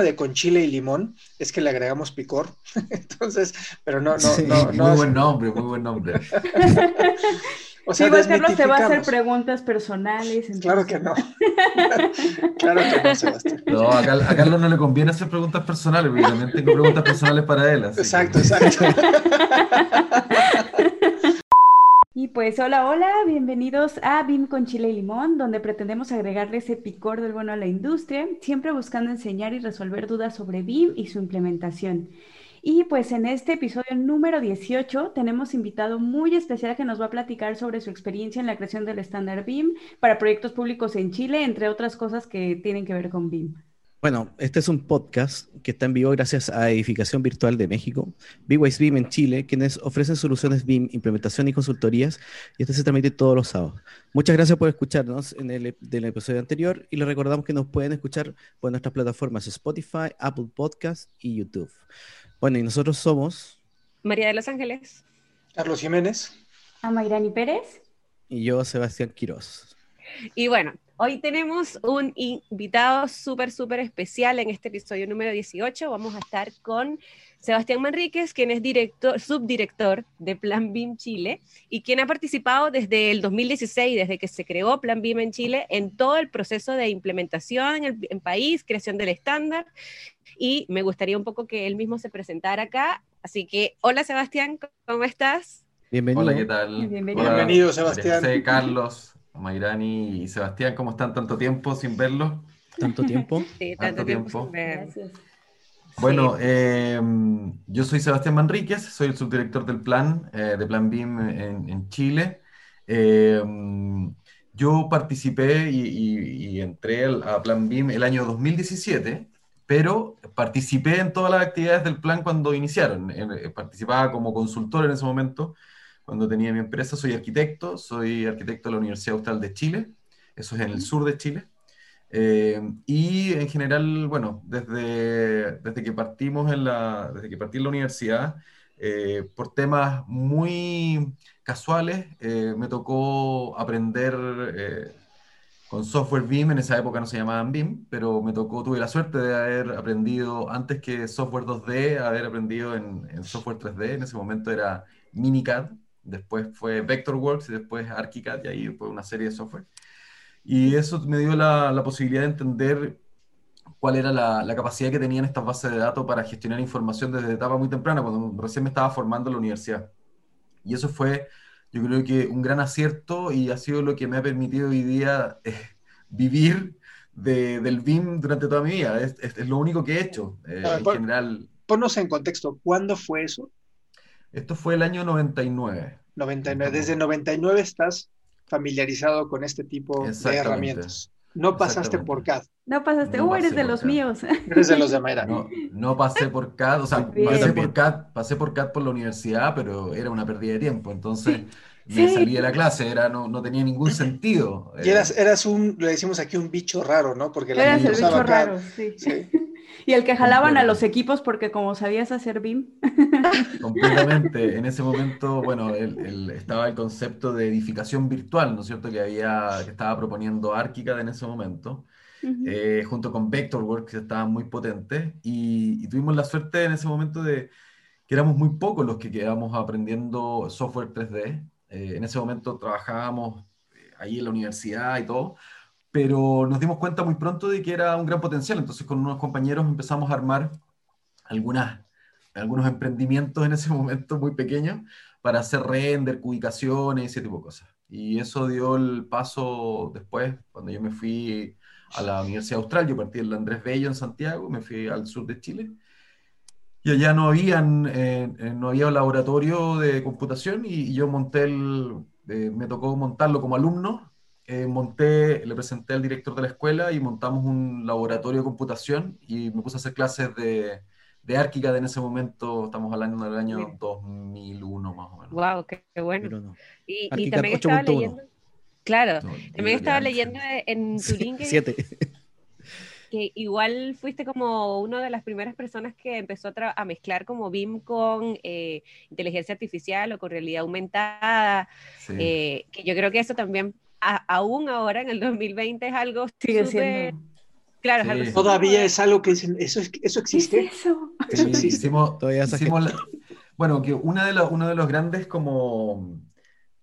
De con chile y limón es que le agregamos picor. Entonces, pero no, no, no, Muy buen nombre, muy buen nombre. O sea, sí, Carlos te va a hacer preguntas personales. Claro que no. claro que no, Sebastián. No, a, Carlos no le conviene hacer preguntas personales, porque también tengo preguntas personales para él. exacto, exacto. Y pues hola, hola, bienvenidos a BIM con Chile y Limón, donde pretendemos agregarle ese picor del bueno a la industria, siempre buscando enseñar y resolver dudas sobre BIM y su implementación. Y pues en este episodio número 18 tenemos invitado muy especial que nos va a platicar sobre su experiencia en la creación del estándar BIM para proyectos públicos en Chile, entre otras cosas que tienen que ver con BIM. Bueno, este es un podcast que está en vivo gracias a Edificación Virtual de México, BWise BIM en Chile, quienes ofrecen soluciones BIM, implementación y consultorías, y este se transmite todos los sábados. Muchas gracias por escucharnos en el, del episodio anterior y les recordamos que nos pueden escuchar por nuestras plataformas Spotify, Apple Podcast y YouTube. Bueno, y nosotros somos... María de los Ángeles. Carlos Jiménez. Amairani Pérez. Y yo, Sebastián Quiroz. Y bueno, Hoy tenemos un invitado súper, súper especial en este episodio número 18. Vamos a estar con Sebastián Manríquez, quien es director, subdirector de Plan BIM Chile y quien ha participado desde el 2016, desde que se creó Plan BIM en Chile, en todo el proceso de implementación en el país, creación del estándar. Y me gustaría un poco que él mismo se presentara acá. Así que, hola Sebastián, ¿cómo estás? Bienvenido. Hola, ¿qué tal? Bienvenido, Bienvenido Sebastián. Soy Carlos. Mayrani y Sebastián, ¿cómo están tanto tiempo sin verlos? ¿Tanto tiempo? Sí, tanto, tiempo. Gracias. Bueno, em, yo soy Sebastián Manríquez, soy el subdirector del plan, eh, de Plan BIM en, Chile. Em, yo participé y, entré a Plan BIM el año 2017, pero participé en todas las actividades del plan cuando iniciaron. Eh, participaba como consultor en ese momento cuando tenía mi empresa. Soy arquitecto, soy arquitecto de la Universidad Austral de Chile, eso es en el sur de Chile. Eh, y en general, bueno, desde, desde que partimos en la, desde que partí en la universidad, eh, por temas muy casuales, eh, me tocó aprender con software BIM, en esa época no se llamaban BIM, pero me tocó, tuve la suerte de haber aprendido antes que software 2D, haber aprendido en, en software 3D, en ese momento era Minicad, después fue Vectorworks y después ArchiCAD y ahí fue una serie de software. Y eso me dio la, la posibilidad de entender cuál era la, la, capacidad que tenían estas bases de datos para gestionar información desde etapa muy temprana, cuando recién me estaba formando en la universidad. Y eso fue, yo creo que un gran acierto y ha sido lo que me ha permitido hoy día eh, vivir de, del BIM durante toda mi vida. Es, es, lo único que he hecho eh, en general. Ponnos en contexto, ¿cuándo fue eso? Esto fue el año 99. 99. Desde 99 estás familiarizado con este tipo de herramientas. No pasaste por CAD. No pasaste, no uh, eres de los míos. Eres de los de Mayra. No, no pasé por CAD, o sea, pasé por CAD, pasé por CAD por la universidad, pero era una pérdida de tiempo. Entonces me salí de la clase, era, no, no tenía ningún sentido. Y eras, eras un, le decimos aquí, un bicho raro, ¿no? Porque la eras el bicho raro, sí. sí. Y el que jalaban a los equipos porque como sabías hacer BIM. Completamente. En ese momento, bueno, el, estaba el concepto de edificación virtual, ¿no es cierto? Que, había, que estaba proponiendo ArchiCAD en ese momento, eh, junto con Vectorworks, que estaban muy potentes. Y, tuvimos la suerte en ese momento de que éramos muy pocos los que quedábamos aprendiendo software 3D. Eh, en ese momento trabajábamos eh, ahí en la universidad y todo, pero nos dimos cuenta muy pronto de que era un gran potencial. Entonces con unos compañeros empezamos a armar algunas, algunos emprendimientos en ese momento muy pequeños para hacer render, cubicaciones, ese tipo de cosas. Y eso dio el paso después, cuando yo me fui a la Universidad Austral, yo partí del Andrés Bello en Santiago, me fui al sur de Chile, y allá no, habían, eh, eh, no había un laboratorio de computación y, yo monté el, eh, me tocó montarlo como alumno eh, monté, le presenté al director de la escuela y montamos un laboratorio de computación y me puse a hacer clases de, de Árquica en ese momento, estamos hablando del año 2001 más o menos. Wow, qué, bueno. Y, también estaba leyendo, claro, también estaba leyendo en tu LinkedIn. Siete. Que igual fuiste como una de las primeras personas que empezó a, mezclar como BIM con eh, inteligencia artificial o con realidad aumentada, eh, que yo creo que eso también, aún ahora en el 2020 es algo Sigue siendo Claro, Todavía es algo que eso, eso existe. eso? Hicimos, bueno, que una de uno de los grandes como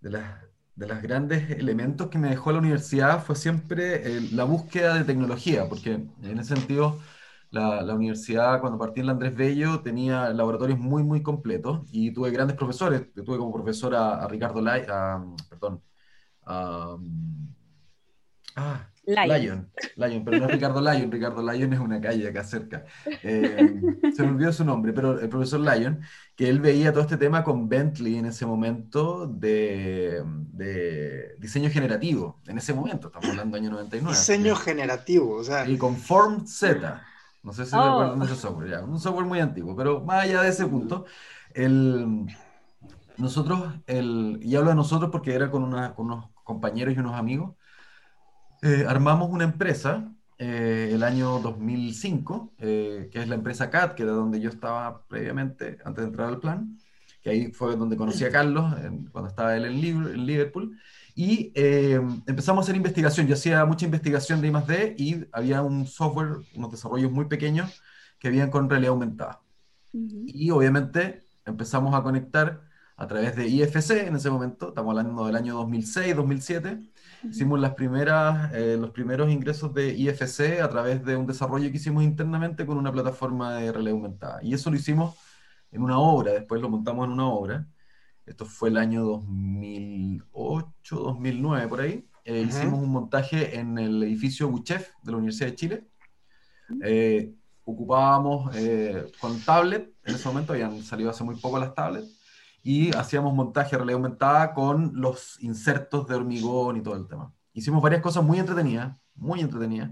de las, de los grandes elementos que me dejó la universidad fue siempre la búsqueda de tecnología, porque en ese sentido la, la, universidad cuando partí en la Andrés Bello tenía laboratorios muy muy completos y tuve grandes profesores, tuve como profesor a, Ricardo Lai, perdón, ah, Lion. Lion, pero no es Ricardo Lion, Ricardo Lion es una calle acá cerca. Eh, se me olvidó su nombre, pero el profesor Lion, que él veía todo este tema con Bentley en ese momento de, diseño generativo, en ese momento, estamos hablando del año 99. Diseño generativo, o sea. Y con Form Z, no sé si oh. recuerdan ese software, ya, un software muy antiguo, pero más allá de ese punto, el, nosotros, el, y hablo de nosotros porque era con, una, con unos compañeros y unos amigos, eh, armamos una empresa eh, el año 2005, eh, que es la empresa CAT, que era donde yo estaba previamente, antes de entrar al plan, que ahí fue donde conocí a Carlos, cuando estaba él en, Liverpool, y empezamos a hacer investigación. Yo hacía mucha investigación de I+.D. y había un software, unos desarrollos muy pequeños que habían con realidad aumentada. Y obviamente empezamos a conectar a través de IFC en ese momento, estamos hablando del año 2006, 2007, Hicimos las primeras, eh, los primeros ingresos de IFC a través de un desarrollo que hicimos internamente con una plataforma de realidad aumentada. Y eso lo hicimos en una obra, después lo montamos en una obra. Esto fue el año 2008, 2009, por ahí. Eh, hicimos un montaje en el edificio Buchef de la Universidad de Chile. Eh, ocupábamos con tablet, en ese momento habían salido hace muy poco las tablets y hacíamos montaje de realidad aumentada con los insertos de hormigón y todo el tema. Hicimos varias cosas muy entretenidas, muy entretenidas.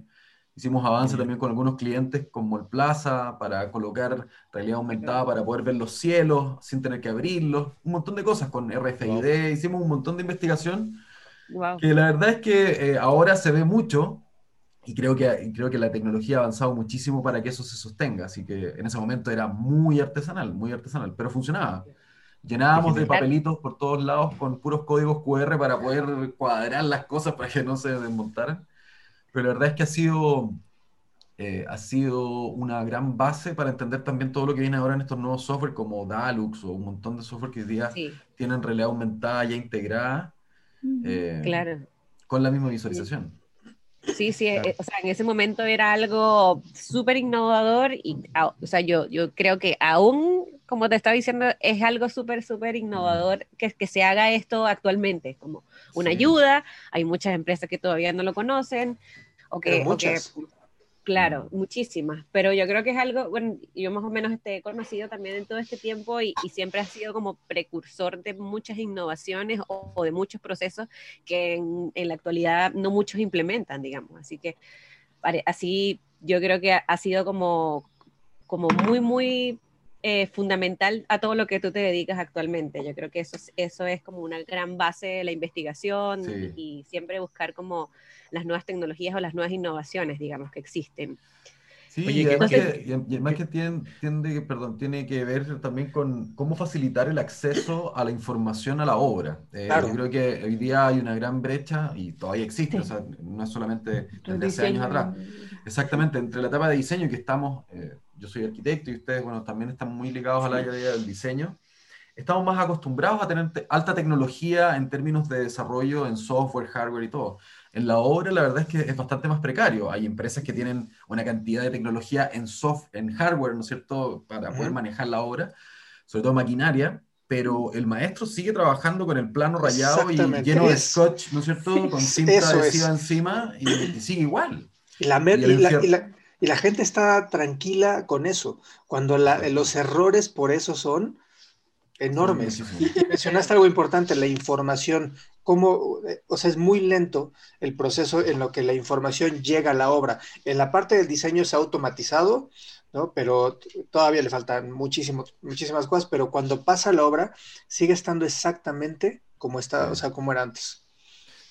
Hicimos avance también con algunos clientes como el Plaza para colocar realidad aumentada para poder ver los cielos sin tener que abrirlos, un montón de cosas con RFID, hicimos un montón de investigación que la verdad es que eh, ahora se ve mucho y creo que, creo que la tecnología ha avanzado muchísimo para que eso se sostenga, así que en ese momento era muy artesanal, muy artesanal, pero funcionaba. Llenábamos de papelitos por todos lados con puros códigos QR para poder cuadrar las cosas para que no se desmontaran. Pero la verdad es que ha sido, eh, ha sido una gran base para entender también todo lo que viene ahora en estos nuevos software como Dalux o un montón de software que hoy día tienen realidad aumentada ya integrada. Eh, claro. Con la misma visualización. Sí, sí, eh, o sea, en ese momento era algo súper innovador y, o sea, yo, yo creo que aún como te estaba diciendo, es algo súper, súper innovador que, que se haga esto actualmente, como una ayuda. Hay muchas empresas que todavía no lo conocen. O que. Claro, muchísimas. Pero yo creo que es algo, bueno, yo más o menos he conocido también en todo este tiempo y, siempre ha sido como precursor de muchas innovaciones o, de muchos procesos que en, la actualidad no muchos implementan, digamos. Así que así yo creo que ha sido como, como muy, muy eh, fundamental a todo lo que tú te dedicas actualmente. Yo creo que eso, eso es como una gran base de la investigación y, siempre buscar como las nuevas tecnologías o las nuevas innovaciones, digamos, que existen. Sí, y, además que, tiene, perdón, tiene que ver también con cómo facilitar el acceso a la información a la obra. Eh, yo creo que hoy día hay una gran brecha y todavía existe, o sea, no es solamente desde hace años atrás. Exactamente, entre la etapa de diseño que estamos... Eh, yo soy arquitecto y ustedes, bueno, también están muy ligados al área del diseño, estamos más acostumbrados a tener alta tecnología en términos de desarrollo en software, hardware y todo. En la obra, la verdad es que es bastante más precario. Hay empresas que tienen una cantidad de tecnología en soft, en hardware, ¿no es cierto?, para poder manejar la obra, sobre todo maquinaria, pero el maestro sigue trabajando con el plano rayado y lleno de scotch, ¿no es cierto?, con cinta adhesiva encima y, sigue igual. Y la, y la, y la gente está tranquila con eso, cuando los errores por eso son enormes. Y, mencionaste algo importante, la información, cómo, o sea, es muy lento el proceso en lo que la información llega a la obra. En la parte del diseño se ha automatizado, ¿no? Pero todavía le faltan muchísimas cosas, pero cuando pasa la obra sigue estando exactamente como está, o sea, como era antes.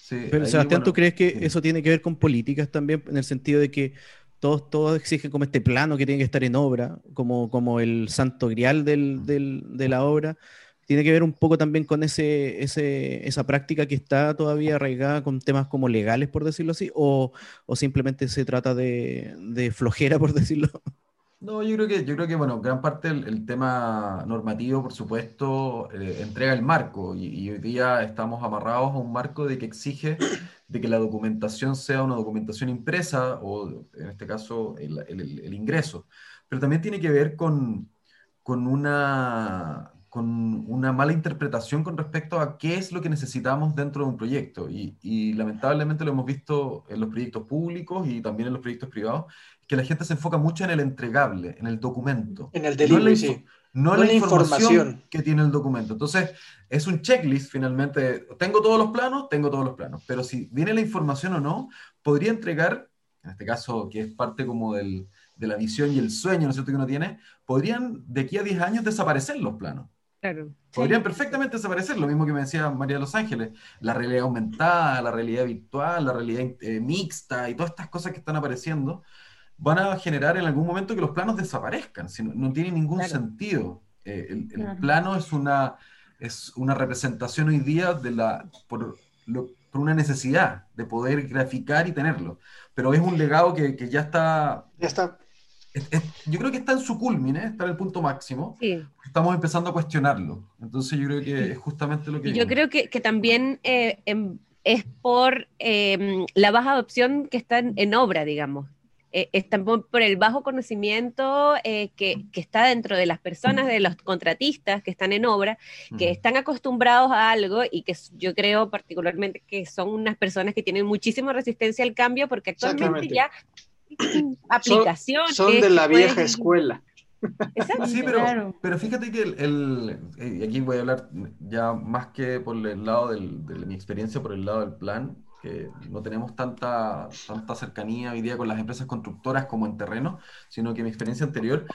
pero Sebastián, ¿tú crees que eso tiene que ver con políticas también, en el sentido de que todos, todos exigen como este plano que tiene que estar en obra, como, como el santo grial del, del, de la obra? tiene que ver un poco también con ese, ese, esa práctica que está todavía arraigada con temas como legales, por decirlo así, o, o simplemente se trata de, de, flojera, por decirlo. No, yo creo que, yo creo que bueno, gran parte del tema normativo, por supuesto, eh, entrega el marco y, hoy día estamos amarrados a un marco de que exige de que la documentación sea una documentación impresa o en este caso el, el, el ingreso, pero también tiene que ver con, con una con una mala interpretación con respecto a qué es lo que necesitamos dentro de un proyecto. Y, lamentablemente lo hemos visto en los proyectos públicos y también en los proyectos privados, que la gente se enfoca mucho en el entregable, en el documento. En el delivery, no en la, sí. no en la, información, que tiene el documento. Entonces, es un checklist finalmente. Tengo todos los planos, tengo todos los planos. Pero si viene la información o no, podría entregar, en este caso, que es parte como del, de la visión y el sueño, ¿no es cierto?, que uno tiene, podrían de aquí a 10 años desaparecer los planos. Podrían perfectamente desaparecer, lo mismo que me decía María de Los Ángeles, la realidad aumentada, la realidad virtual, la realidad eh, mixta y todas estas cosas que están apareciendo, van a generar en algún momento que los planos desaparezcan, si no, tiene ningún sentido. Eh, el, plano es una, es una representación hoy día de la, por, por, una necesidad de poder graficar y tenerlo, pero es un legado que, que ya está... Ya está yo creo que está en su culmine, está en el punto máximo. Estamos empezando a cuestionarlo. Entonces yo creo que es justamente lo que... Yo creo que, que también eh, em, es por em, la baja adopción que está en, obra, digamos. Eh, está por, el bajo conocimiento eh, que, que, está dentro de las personas, de los contratistas que están en obra, que están acostumbrados a algo y que yo creo particularmente que son unas personas que tienen muchísima resistencia al cambio porque actualmente ya aplicaciones. Son, de la vieja escuela. Sí, pero, pero fíjate que el, eh, aquí voy a hablar ya más que por el lado de mi experiencia, por el lado del plan, que no tenemos tanta, tanta cercanía hoy día con las empresas constructoras como en terreno, sino que mi experiencia anterior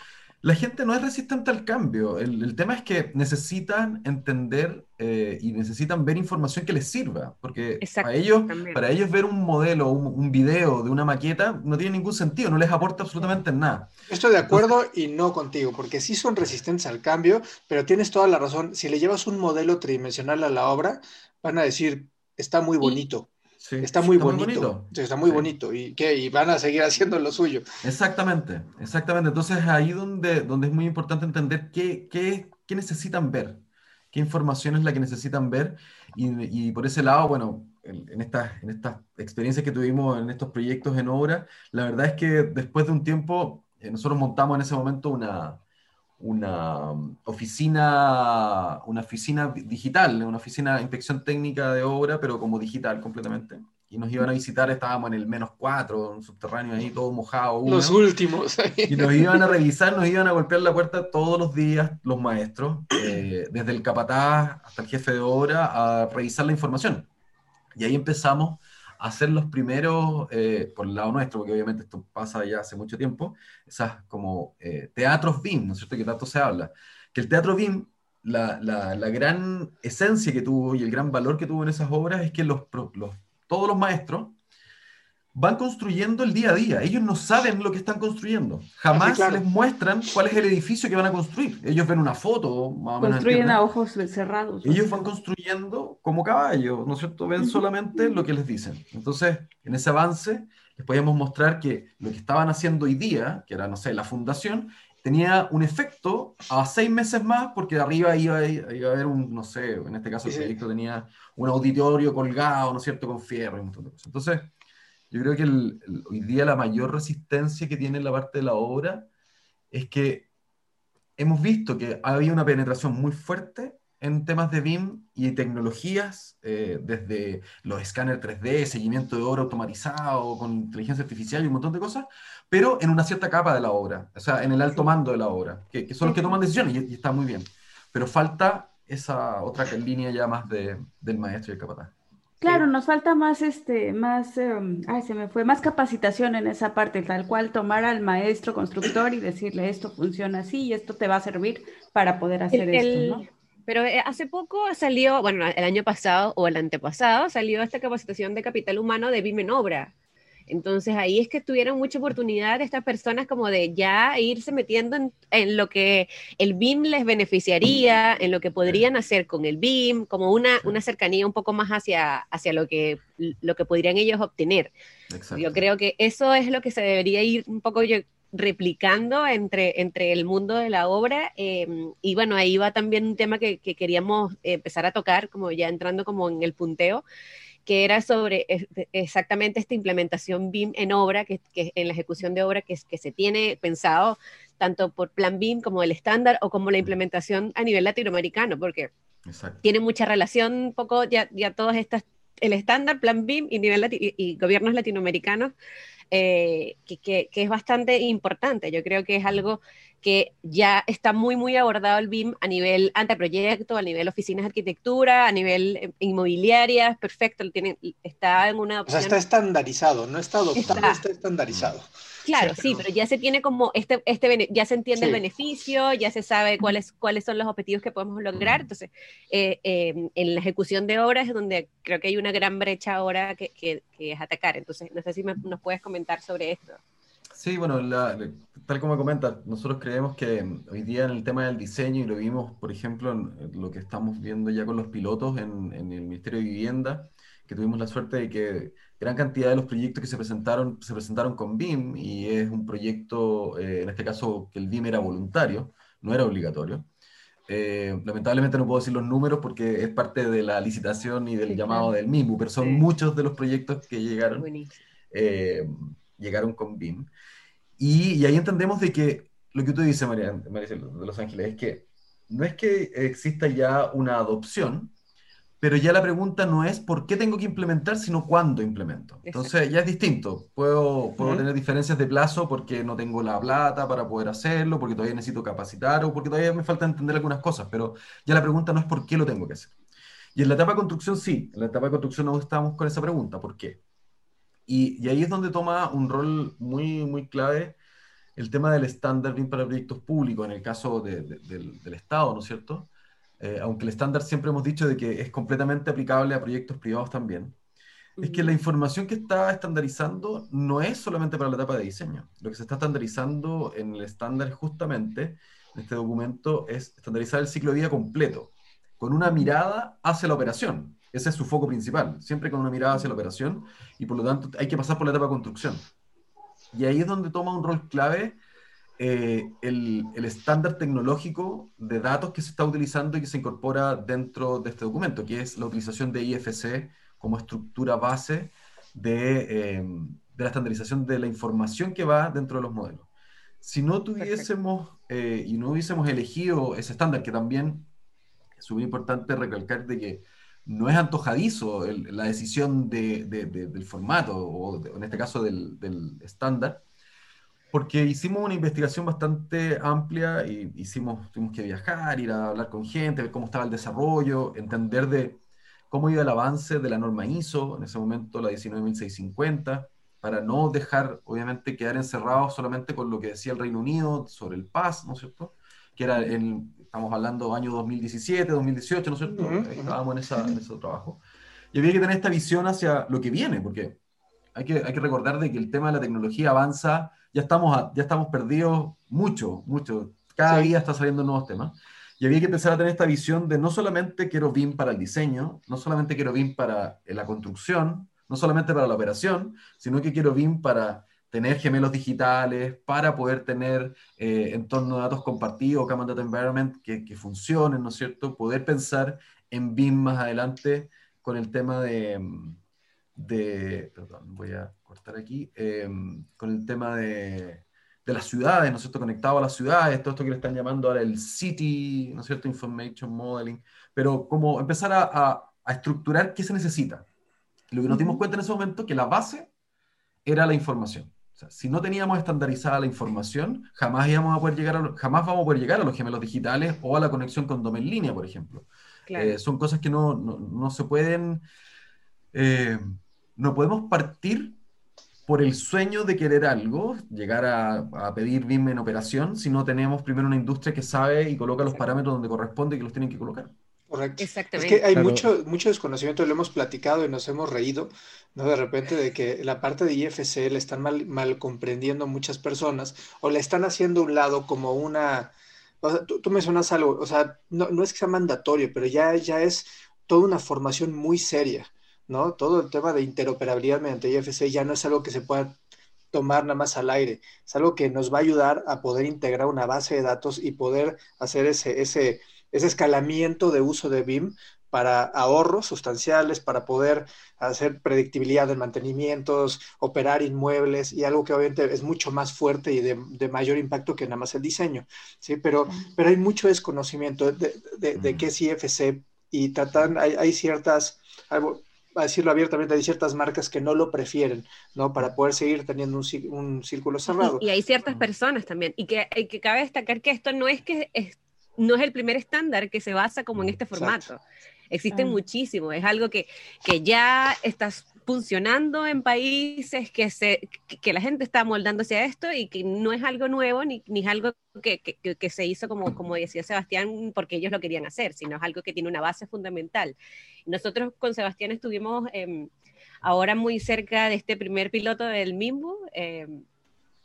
la gente no es resistente al cambio. El, tema es que necesitan entender eh, y necesitan ver información que les sirva, porque para ellos, para ellos ver un modelo, un, un, video de una maqueta no tiene ningún sentido, no les aporta absolutamente nada. Estoy de acuerdo y no contigo, porque sí son resistentes al cambio, pero tienes toda la razón. Si le llevas un modelo tridimensional a la obra, van a decir, está muy bonito está muy bonito. está muy bonito. ¿Y qué? Y van a seguir haciendo lo suyo. Exactamente, exactamente. Entonces ahí donde, donde es muy importante entender qué, qué, qué necesitan ver, qué información es la que necesitan ver. Y, y por ese lado, bueno, en, en, estas, en estas experiencias que tuvimos en estos proyectos en obra, la verdad es que después de un tiempo, eh, nosotros montamos en ese momento una, una oficina, una oficina digital, una oficina de inspección técnica de obra, pero como digital completamente. Y nos iban a visitar, estábamos en el menos cuatro, un subterráneo ahí, todo mojado. Los últimos. Y nos iban a revisar, nos iban a golpear la puerta todos los días los maestros, eh, desde el capataz hasta el jefe de obra, a revisar la información. Y ahí empezamos hacer los primeros, eh, por el lado nuestro, porque obviamente esto pasa ya hace mucho tiempo, esas como eh, teatros BIM, ¿no es cierto? Que tanto se habla. Que el teatro BIM, la, la, la, gran esencia que tuvo y el gran valor que tuvo en esas obras es que los, los, todos los maestros van construyendo el día a día. Ellos no saben lo que están construyendo. Jamás les muestran cuál es el edificio que van a construir. Ellos ven una foto, más o menos. Construyen a ojos cerrados. Ellos van construyendo como caballos, ¿no es cierto? Ven solamente lo que les dicen. Entonces, en ese avance, les podíamos mostrar que lo que estaban haciendo hoy día, que era, no sé, la fundación, tenía un efecto a seis meses más, porque de arriba iba, a haber un, no sé, en este caso el proyecto tenía un auditorio colgado, ¿no es cierto?, con fierro y un montón de cosas. Entonces, yo creo que hoy día la mayor resistencia que tiene la parte de la obra es que hemos visto que había una penetración muy fuerte en temas de BIM y tecnologías, eh, desde los escáneres 3D, seguimiento de obra automatizado, con inteligencia artificial y un montón de cosas, pero en una cierta capa de la obra, o sea, en el alto mando de la obra, que, son los que toman decisiones y, está muy bien. Pero falta esa otra línea ya más de, del maestro y el capataz. Claro, nos falta más, este, más, em, ay, se me fue, más capacitación en esa parte, tal cual tomar al maestro constructor y decirle esto funciona así y esto te va a servir para poder hacer esto, ¿no? Pero eh, hace poco salió, bueno, el año pasado o el antepasado salió esta capacitación de capital humano de BIM en obra. Entonces ahí es que tuvieron mucha oportunidad estas personas como de ya irse metiendo en, lo que el BIM les beneficiaría, en lo que podrían hacer con el BIM, como una, una cercanía un poco más hacia, hacia lo, que, lo que podrían ellos obtener. Yo creo que eso es lo que se debería ir un poco replicando entre, entre el mundo de la obra. Em, y bueno, ahí va también un tema que, que, queríamos empezar a tocar, como ya entrando como en el punteo, que era sobre exactamente esta implementación BIM en obra, que, en la ejecución de obra que, que se tiene pensado tanto por Plan BIM como el estándar o como la implementación a nivel latinoamericano, porque tiene mucha relación un poco ya, ya todas estas, el estándar, Plan BIM y, nivel y, gobiernos latinoamericanos, eh, que, que, es bastante importante. Yo creo que es algo que ya está muy, muy abordado el BIM a nivel anteproyecto, a nivel oficinas de arquitectura, a nivel eh, inmobiliarias, perfecto, tiene, está en una O sea, está estandarizado, no está adoptado, está, estandarizado. Claro, sí, pero... ya se tiene como este, este ya se entiende el beneficio, ya se sabe cuáles, cuáles son los objetivos que podemos lograr. Entonces, eh, em, en la ejecución de obras es donde creo que hay una gran brecha ahora que, que, que es atacar. Entonces, no sé si nos puedes comentar sobre esto. Sí, bueno, tal como comenta, nosotros creemos que hoy día en el tema del diseño, y lo vimos, por ejemplo, en lo que estamos viendo ya con los pilotos en, el Ministerio de Vivienda, que tuvimos la suerte de que gran cantidad de los proyectos que se presentaron se presentaron con BIM, y es un proyecto, eh, en este caso, que el BIM era voluntario, no era obligatorio. Eh, lamentablemente no puedo decir los números porque es parte de la licitación y del llamado del mismo, pero son muchos de los proyectos que llegaron, eh, llegaron con BIM. Y, ahí entendemos de que lo que tú dices, María, de Los Ángeles, es que no es que exista ya una adopción, pero ya la pregunta no es por qué tengo que implementar, sino cuándo implemento. Entonces ya es distinto. Puedo, puedo tener diferencias de plazo porque no tengo la plata para poder hacerlo, porque todavía necesito capacitar o porque todavía me falta entender algunas cosas, pero ya la pregunta no es por qué lo tengo que hacer. Y en la etapa de construcción sí, en la etapa de construcción no estamos con esa pregunta, ¿por qué? Y, ahí es donde toma un rol muy, muy clave el tema del estándar BIM para proyectos públicos, en el caso del, Estado, ¿no es cierto? Eh, aunque el estándar siempre hemos dicho de que es completamente aplicable a proyectos privados también, es que la información que está estandarizando no es solamente para la etapa de diseño. Lo que se está estandarizando en el estándar justamente, en este documento, es estandarizar el ciclo de vida completo, con una mirada hacia la operación. Ese es su foco principal, siempre con una mirada hacia la operación y por lo tanto hay que pasar por la etapa de construcción. Y ahí es donde toma un rol clave eh, el, estándar tecnológico de datos que se está utilizando y que se incorpora dentro de este documento, que es la utilización de IFC como estructura base de, eh, de la estandarización de la información que va dentro de los modelos. Si no tuviésemos eh, y no hubiésemos elegido ese estándar, que también es súper importante recalcar de que no es antojadizo la decisión del formato, o en este caso del estándar, porque hicimos una investigación bastante amplia y hicimos, tuvimos que viajar, ir a hablar con gente, ver cómo estaba el desarrollo, entender de cómo iba el avance de la norma ISO, en ese momento la 19650, para no dejar, obviamente, quedar encerrados solamente con lo que decía el Reino Unido sobre el PAS, ¿no es cierto? Que era el, estamos hablando año 2017, 2018, ¿no es cierto? Estábamos en, esa, en ese trabajo. Y había que tener esta visión hacia lo que viene, porque hay que, hay que recordar de que el tema de la tecnología avanza, ya estamos, ya estamos perdidos mucho, mucho. Cada día está saliendo nuevos temas. Y había que empezar a tener esta visión de no solamente quiero BIM para el diseño, no solamente quiero BIM para la construcción, no solamente para la operación, sino que quiero BIM para tener gemelos digitales, para poder tener eh, entorno de datos compartidos, Common Data Environment, que, que funcionen, ¿no es cierto? Poder pensar en BIM más adelante con el tema de, de perdón, voy a cortar aquí, em, con el tema de, de, las ciudades, ¿no es cierto? Conectado a las ciudades, todo esto que le están llamando ahora el City, ¿no es cierto? Information Modeling, pero como empezar a, a, a estructurar qué se necesita. Lo que nos dimos cuenta en ese momento que la base era la información si no teníamos estandarizada la información, jamás, íbamos a poder llegar a, jamás vamos a poder llegar a los gemelos digitales o a la conexión con DOM en línea, por ejemplo. Eh, son cosas que no, no, no, se pueden, eh, no podemos partir por el sueño de querer algo, llegar a, pedir BIM en operación, si no tenemos primero una industria que sabe y coloca los parámetros donde corresponde y que los tienen que colocar. Correcto. Exactamente. Es que hay mucho, mucho desconocimiento, lo hemos platicado y nos hemos reído, ¿no? De repente de que la parte de IFC le están mal, mal comprendiendo muchas personas o le están haciendo un lado como una... O sea, tú, mencionas algo, o sea, no, no, es que sea mandatorio, pero ya, ya es toda una formación muy seria, ¿no? Todo el tema de interoperabilidad mediante IFC ya no es algo que se pueda tomar nada más al aire, es algo que nos va a ayudar a poder integrar una base de datos y poder hacer ese, ese ese escalamiento de uso de BIM para ahorros sustanciales, para poder hacer predictibilidad de mantenimientos, operar inmuebles y algo que obviamente es mucho más fuerte y de, mayor impacto que nada más el diseño, ¿sí? Pero, pero hay mucho desconocimiento de, de, qué es IFC y tratan, hay, hay ciertas, a decirlo abiertamente, hay ciertas marcas que no lo prefieren, ¿no? Para poder seguir teniendo un, un círculo cerrado. Y, hay ciertas personas también, y que, que cabe destacar que esto no es que no es el primer estándar que se basa como en este formato. Existen ah. muchísimos, es algo que, que ya está funcionando en países que, se, que, la gente está moldándose a esto y que no es algo nuevo ni, ni es algo que, que, se hizo como, como decía Sebastián porque ellos lo querían hacer, sino es algo que tiene una base fundamental. Nosotros con Sebastián estuvimos em, ahora muy cerca de este primer piloto del MIMBU, em,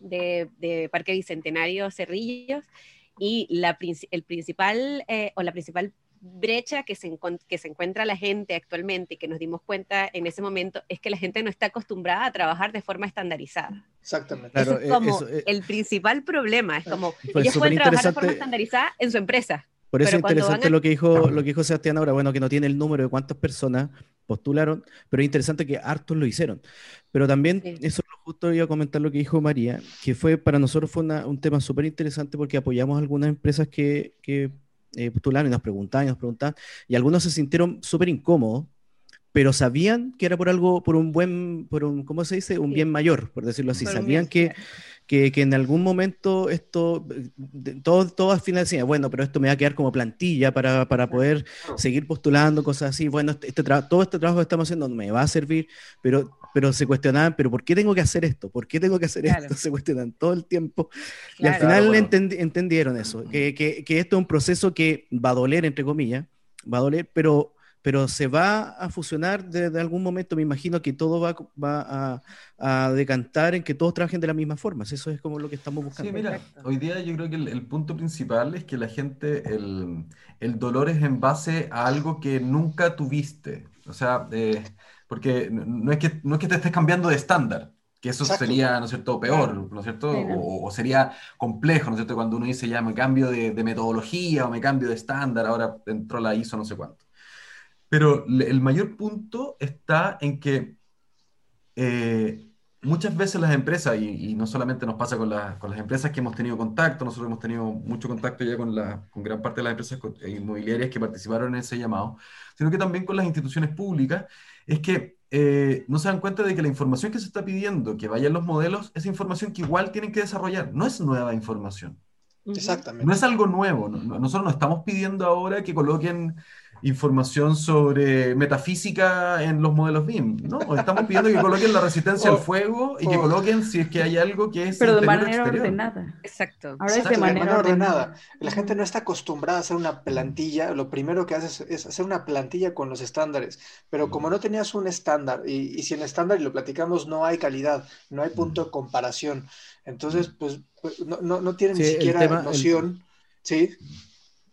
de, de Parque Bicentenario Cerrillos, y la, el principal eh, o la principal brecha que se, que se encuentra la gente actualmente y que nos dimos cuenta en ese momento es que la gente no está acostumbrada a trabajar de forma estandarizada. Exactamente. Eso es como eh, el principal problema. Es como ellos pueden trabajar de forma estandarizada en su empresa. Por eso es interesante lo, que dijo, lo que dijo Sebastián ahora, bueno, que no tiene el número de cuántas personas postularon, pero es interesante que hartos lo hicieron. Pero también, eso justo iba a comentar lo que dijo María, que fue para nosotros fue un tema súper interesante porque apoyamos a algunas empresas que, que eh, postularon y nos preguntaban y nos preguntaban, y algunos se sintieron súper incómodos pero sabían que era por algo, por un buen, por un, ¿cómo se dice? Un bien mayor, por decirlo así. sabían que, que, que, en algún momento esto, todo, todo al final decía, bueno, pero esto me va a quedar como plantilla para, para poder seguir postulando, cosas así. Bueno, este, este todo este trabajo que estamos haciendo me va a servir, pero, pero se cuestionaban, pero ¿por qué tengo que hacer esto? ¿Por qué tengo que hacer esto? Se cuestionan todo el tiempo. y al final entendieron eso, que, que, que esto es un proceso que va a doler, entre comillas, va a doler, pero pero se va a fusionar de, algún momento, me imagino que todo va, va a, decantar en que todos trabajen de la misma forma, eso es como lo que estamos buscando. Sí, mira, hoy día yo creo que el, punto principal es que la gente, el, el, dolor es en base a algo que nunca tuviste, o sea, eh, porque no es, que, no es que te estés cambiando de estándar, que eso sería, ¿no es cierto?, peor, ¿no es cierto? O, sería complejo, ¿no es cierto?, cuando uno dice ya me cambio de, de metodología o me cambio de estándar, ahora entró la ISO no sé cuánto. Pero el mayor punto está en que eh, muchas veces las empresas, y, no solamente nos pasa con, con, las empresas que hemos tenido contacto, nosotros hemos tenido mucho contacto ya con, la, con gran parte de las empresas inmobiliarias que participaron en ese llamado, sino que también con las instituciones públicas, es que eh, no se dan cuenta de que la información que se está pidiendo que vayan los modelos es información que igual tienen que desarrollar, no es nueva información. Exactamente. No es algo nuevo. Nosotros no estamos pidiendo ahora que coloquen información sobre metafísica en los modelos BIM, ¿no? Estamos pidiendo que coloquen la resistencia al fuego y que coloquen si es que hay algo que es Pero de manera ordenada. Exacto. Ahora es de manera, ordenada. La gente no está acostumbrada a hacer una plantilla, lo primero que haces es hacer una plantilla con los estándares, pero como no tenías un estándar y, si en estándar, y lo platicamos, no hay calidad, no hay punto de comparación, entonces pues, pues no, no, no tienen ni siquiera noción, ¿sí?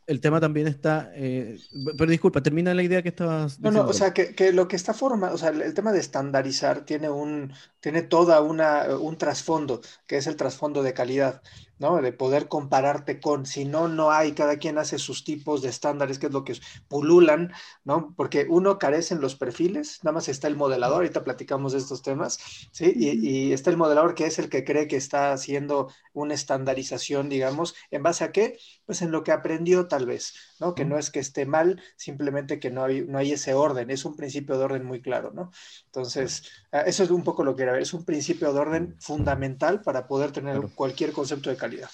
El tema también está, eh, pero disculpa, termina la idea que estabas No, no, o sea, que, que, lo que está forma, o sea, el, tema de estandarizar tiene un, tiene toda una, un trasfondo, que es el trasfondo de calidad. ¿No? De poder compararte con, si no, no hay, cada quien hace sus tipos de estándares, que es lo que pululan, ¿no? Porque uno carece en los perfiles, nada más está el modelador, ahorita platicamos de estos temas, ¿sí? Y, está el modelador que es el que cree que está haciendo una estandarización, digamos, ¿en base a qué? Pues en lo que aprendió tal vez, ¿no? Que no es que esté mal, simplemente que no hay, no hay ese orden, es un principio de orden muy claro, ¿no? Entonces, ah, eso es un poco lo que era, es un principio de orden fundamental para poder tener cualquier concepto de calidad.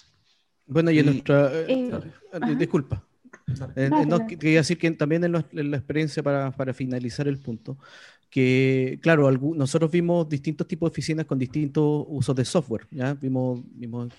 Bueno, y en nuestra... Eh, eh, disculpa. Eh, no, quería decir que también en, la experiencia para, para, finalizar el punto, que, claro, nosotros vimos distintos tipos de oficinas con distintos usos de software, ¿ya? Vimos, vimos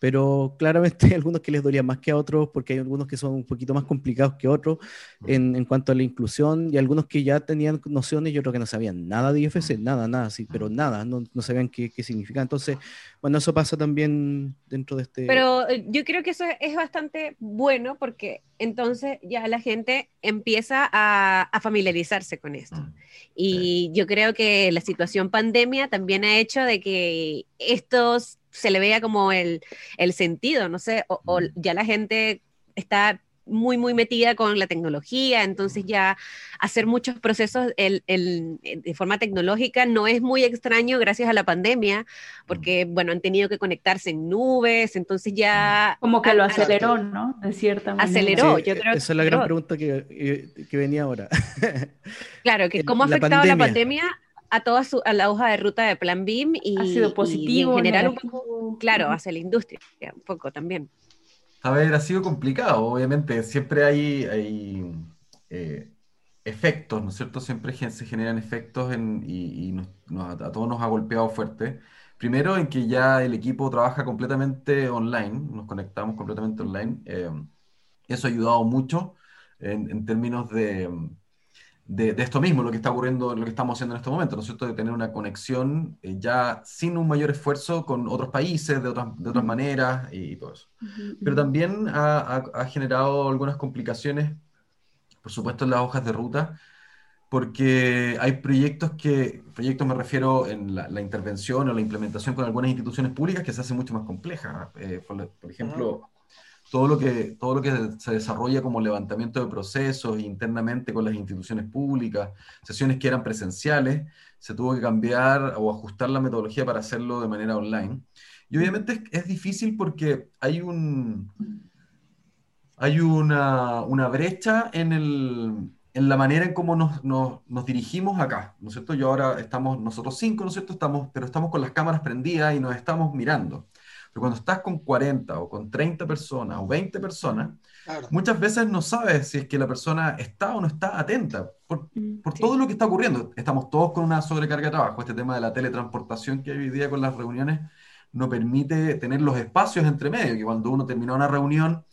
pero claramente hay algunos que les dolían más que a otros porque hay algunos que son un poquito más complicados que otros en, en, cuanto a la inclusión y algunos que ya tenían nociones y otros que no sabían nada de IFC, nada, nada, sí, pero nada, no, no sabían qué, qué significa. Entonces, bueno, eso pasa también dentro de este... Pero eh, yo creo que eso es bastante bueno porque entonces ya la gente empieza a, a familiarizarse con esto. Mm, y yo creo que la situación pandemia también ha hecho de que estos se le vea como el, sentido, no sé, o, ya la gente está muy, muy metida con la tecnología, entonces ya hacer muchos procesos de forma tecnológica no es muy extraño gracias a la pandemia, porque, bueno, han tenido que conectarse en nubes, entonces ya... Como que lo aceleró, ¿no? De cierta manera. Aceleró, yo creo. Esa es la gran pregunta que, que, venía ahora. claro, que cómo ha afectado la pandemia a toda su, a la hoja de ruta de Plan BIM y, ha sido positivo, en general un poco, claro, hacia la industria, un poco también. A ver, ha sido complicado, obviamente, siempre hay, hay eh, efectos, ¿no es cierto? Siempre se generan efectos y, a todos nos ha golpeado fuerte. Primero en que ya el equipo trabaja completamente online, nos conectamos completamente online. Eh, eso ha ayudado mucho en términos de, de, esto mismo, lo que está ocurriendo, lo que estamos haciendo en este momento, ¿no es cierto? De tener una conexión eh, ya sin un mayor esfuerzo con otros países, de otras, de otras maneras y, todo eso. Pero también ha, ha, generado algunas complicaciones, por supuesto, en las hojas de ruta, porque hay proyectos que, proyectos me refiero en la, intervención o la implementación con algunas instituciones públicas que se hace mucho más compleja. Eh, por, ejemplo, todo lo que, todo lo que se desarrolla como levantamiento de procesos internamente con las instituciones públicas, sesiones que eran presenciales, se tuvo que cambiar o ajustar la metodología para hacerlo de manera online. Y obviamente es, difícil porque hay un hay una, una brecha en, el, en, la manera en cómo nos, nos, nos, dirigimos acá, ¿no es cierto? Yo ahora estamos, nosotros cinco, ¿no es cierto? Estamos, pero estamos con las cámaras prendidas y nos estamos mirando. Pero cuando estás con 40 o con 30 personas o 20 personas, muchas veces no sabes si es que la persona está o no está atenta por, mm, todo lo que está ocurriendo. Estamos todos con una sobrecarga de trabajo. Este tema de la teletransportación que hay hoy día con las reuniones no permite tener los espacios entre medio, que cuando uno termina una reunión,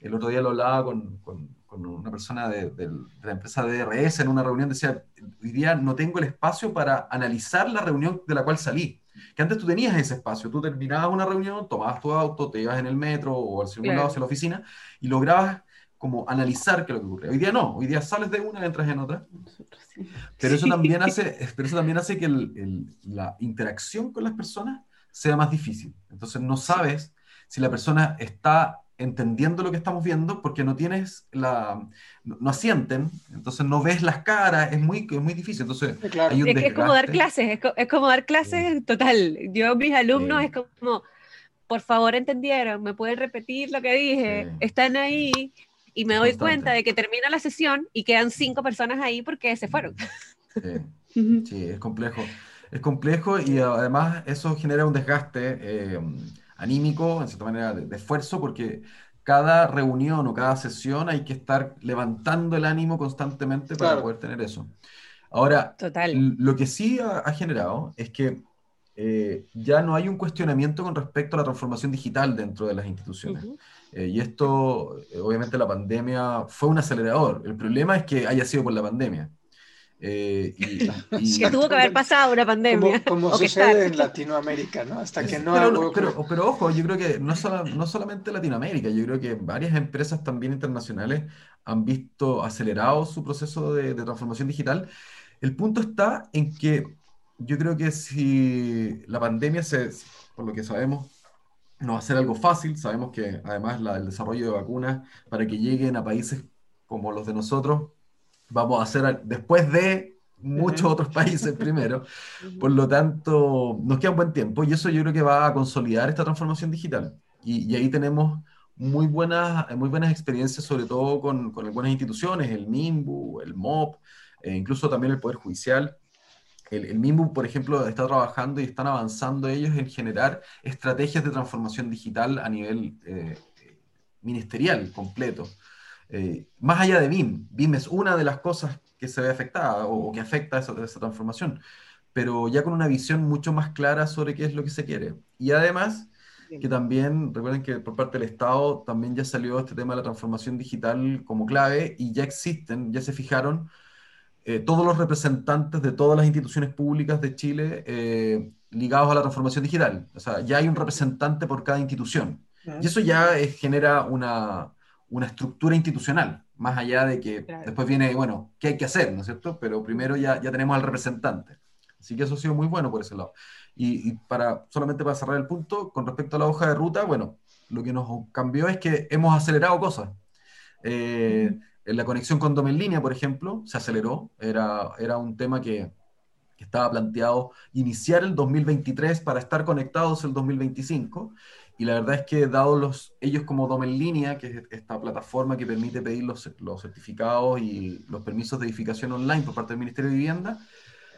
el otro día lo hablaba con, con, con una persona de, de, la empresa DRS en una reunión, decía, hoy día no tengo el espacio para analizar la reunión de la cual salí que antes tú tenías ese espacio, tú terminabas una reunión, tomabas tu auto, te ibas en el metro o al segundo lado hacia la oficina y lograbas como analizar qué es lo que ocurre. Hoy día no, hoy día sales de una y entras en otra. Pero, eso también hace, pero eso también hace que la interacción con las personas sea más difícil. Entonces no sabes si la persona está entendiendo lo que estamos viendo porque no tienes la no, asienten entonces no ves las caras es muy es muy difícil. Entonces hay un es, es, como dar clases es, como dar clases en total. Yo mis alumnos es como por favor entendieron me pueden repetir lo que dije están ahí y me doy cuenta de que termina la sesión y quedan cinco personas ahí porque se fueron sí, es complejo es complejo y además eso genera un desgaste eh, anímico, en cierta manera, de, esfuerzo, porque cada reunión o cada sesión hay que estar levantando el ánimo constantemente para poder tener eso. Ahora, lo que sí ha, generado es que eh, ya no hay un cuestionamiento con respecto a la transformación digital dentro de las instituciones. Eh, y esto, eh, obviamente, la pandemia fue un acelerador. El problema es que haya sido por la pandemia. Eh, y, que tuvo que haber pasado una pandemia. Como, sucede en Latinoamérica, ¿no? Hasta que no... Pero, pero, ojo, yo creo que no, no solamente Latinoamérica, yo creo que varias empresas también internacionales han visto acelerado su proceso de, transformación digital. El punto está en que yo creo que si la pandemia, se, por lo que sabemos, no va a ser algo fácil, sabemos que además la, el desarrollo de vacunas para que lleguen a países como los de nosotros vamos a hacer después de muchos otros países primero. Por lo tanto, nos queda un buen tiempo y eso yo creo que va a consolidar esta transformación digital. Y, ahí tenemos muy buenas, muy buenas experiencias, sobre todo con, con algunas instituciones, el MIMBU, el MOP, e incluso también el Poder Judicial. El, el, MIMBU, por ejemplo, está trabajando y están avanzando ellos en generar estrategias de transformación digital a nivel eh, ministerial completo. Eh, más allá de BIM, BIM es una de las cosas que se ve afectada o, que afecta esa, esa transformación, pero ya con una visión mucho más clara sobre qué es lo que se quiere. Y además, que también, recuerden que por parte del Estado también ya salió este tema de la transformación digital como clave y ya existen, ya se fijaron eh, todos los representantes de todas las instituciones públicas de Chile eh, ligados a la transformación digital. O sea, ya hay un representante por cada institución. Y eso ya genera una, una, estructura institucional, más allá de que después viene, bueno, ¿qué hay que hacer? ¿No es cierto? Pero primero ya, ya tenemos al representante. Así que eso ha sido muy bueno por ese lado. Y, para, solamente para cerrar el punto, con respecto a la hoja de ruta, bueno, lo que nos cambió es que hemos acelerado cosas. Eh, en la conexión con Dome en línea, por ejemplo, se aceleró. Era, era un tema que, estaba planteado iniciar el 2023 para estar conectados el 2025. Y la verdad es que, dado los, ellos como Dome en línea, que es esta plataforma que permite pedir los, los certificados y los permisos de edificación online por parte del Ministerio de Vivienda,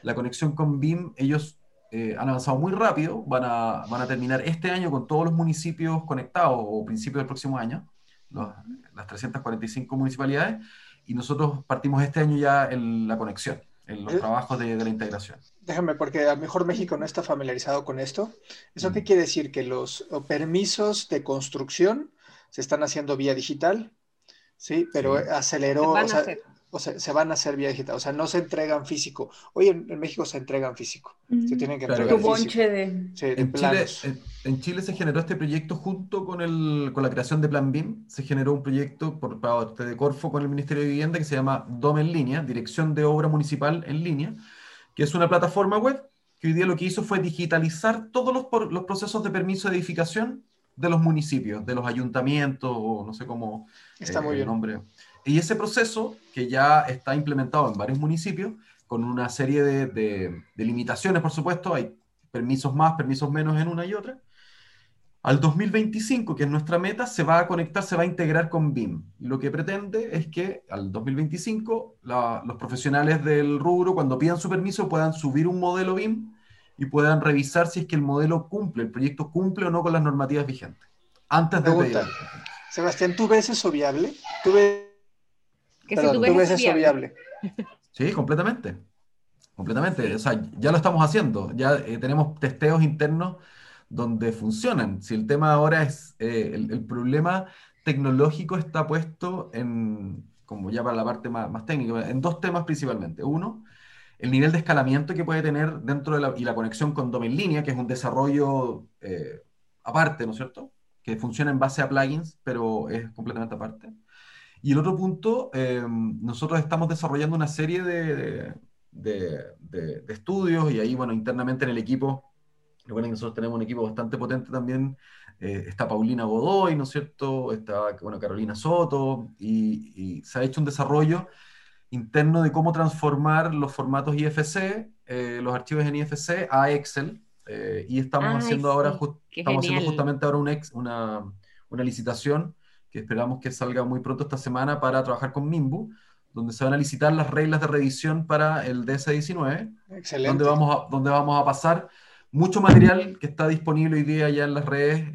la conexión con BIM, ellos eh, han avanzado muy rápido, van a, van a terminar este año con todos los municipios conectados o principios del próximo año, las 345 municipalidades, y nosotros partimos este año ya en la conexión, en los eh, trabajos de, de la integración. Déjame, porque a lo mejor México no está familiarizado con esto. ¿Eso qué mm. quiere decir? Que los permisos de construcción se están haciendo vía digital, ¿sí? Pero aceleró, o sea, se van a hacer vía digital, o sea, no se entregan físico. Hoy en, México se entregan físico, se tienen que entregar físico. De... Sí, en, Chile, en, Chile, se generó este proyecto junto con, el, con la creación de Plan BIM, se generó un proyecto por parte de Corfo con el Ministerio de Vivienda que se llama DOM en línea, Dirección de Obra Municipal en línea, que es una plataforma web que hoy día lo que hizo fue digitalizar todos los, los procesos de permiso de edificación de los municipios, de los ayuntamientos, o no sé cómo Está eh, muy bien. nombre. Y ese proceso, que ya está implementado en varios municipios, con una serie de, limitaciones, por supuesto, hay permisos más, permisos menos en una y otra, al 2025, que es nuestra meta, se va a conectar, se va a integrar con BIM. lo que pretende es que al 2025 los profesionales del rubro, cuando pidan su permiso, puedan subir un modelo BIM y puedan revisar si es que el modelo cumple, el proyecto cumple o no con las normativas vigentes. Antes de Pregunta. Sebastián, ¿tú ves eso viable? ¿Tú ves tú, ves, eso viable. Sí, completamente. Completamente. O sea, ya lo estamos haciendo. Ya eh, tenemos testeos internos donde funcionan. Si el tema ahora es, eh, el, problema tecnológico está puesto en, como ya para la parte más, técnica, en dos temas principalmente. Uno, el nivel de escalamiento que puede tener dentro de la, y la conexión con Dome en línea, que es un desarrollo eh, aparte, ¿no es cierto? Que funciona en base a plugins, pero es completamente aparte. Y el otro punto, eh, nosotros estamos desarrollando una serie de, de, estudios y ahí, bueno, internamente en el equipo, recuerden que nosotros tenemos un equipo bastante potente también, eh, está Paulina Godoy, ¿no es cierto? Está, bueno, Carolina Soto, y, se ha hecho un desarrollo interno de cómo transformar los formatos IFC, eh, los archivos en IFC a Excel, y estamos haciendo ahora, estamos haciendo justamente ahora una, una licitación que esperamos que salga muy pronto esta semana para trabajar con Mimbu, donde se van a licitar las reglas de revisión para el DS19, Excelente. Donde, vamos a, donde vamos a pasar mucho material que está disponible hoy día ya en las redes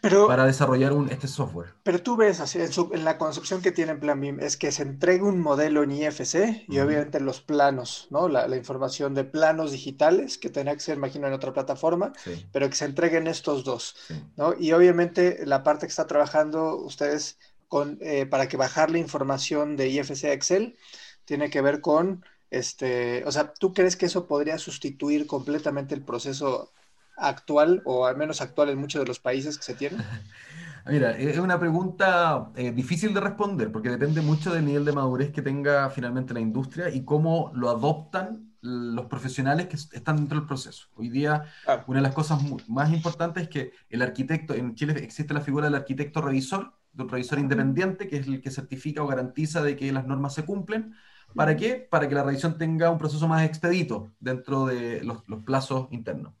para desarrollar un, este software. Pero tú ves así, en, la concepción que tiene Plan BIM, es que se entregue un modelo en IFC y obviamente los planos, ¿no? La, información de planos digitales que tendrá que ser, imagino, en otra plataforma, pero que se entreguen estos dos, ¿no? Y obviamente la parte que está trabajando ustedes con, eh, para que bajar la información de IFC a Excel tiene que ver con, este, o sea, ¿tú crees que eso podría sustituir completamente el proceso actual, o al menos actual en muchos de los países que se tienen? Mira, es una pregunta eh, difícil de responder porque depende mucho del nivel de madurez que tenga finalmente la industria y cómo lo adoptan los profesionales que están dentro del proceso. Hoy día, una de las cosas más importantes es que el arquitecto, en Chile existe la figura del arquitecto revisor, de un revisor independiente, que es el que certifica o garantiza de que las normas se cumplen. ¿Para qué? Para que la revisión tenga un proceso más expedito dentro de los plazos internos.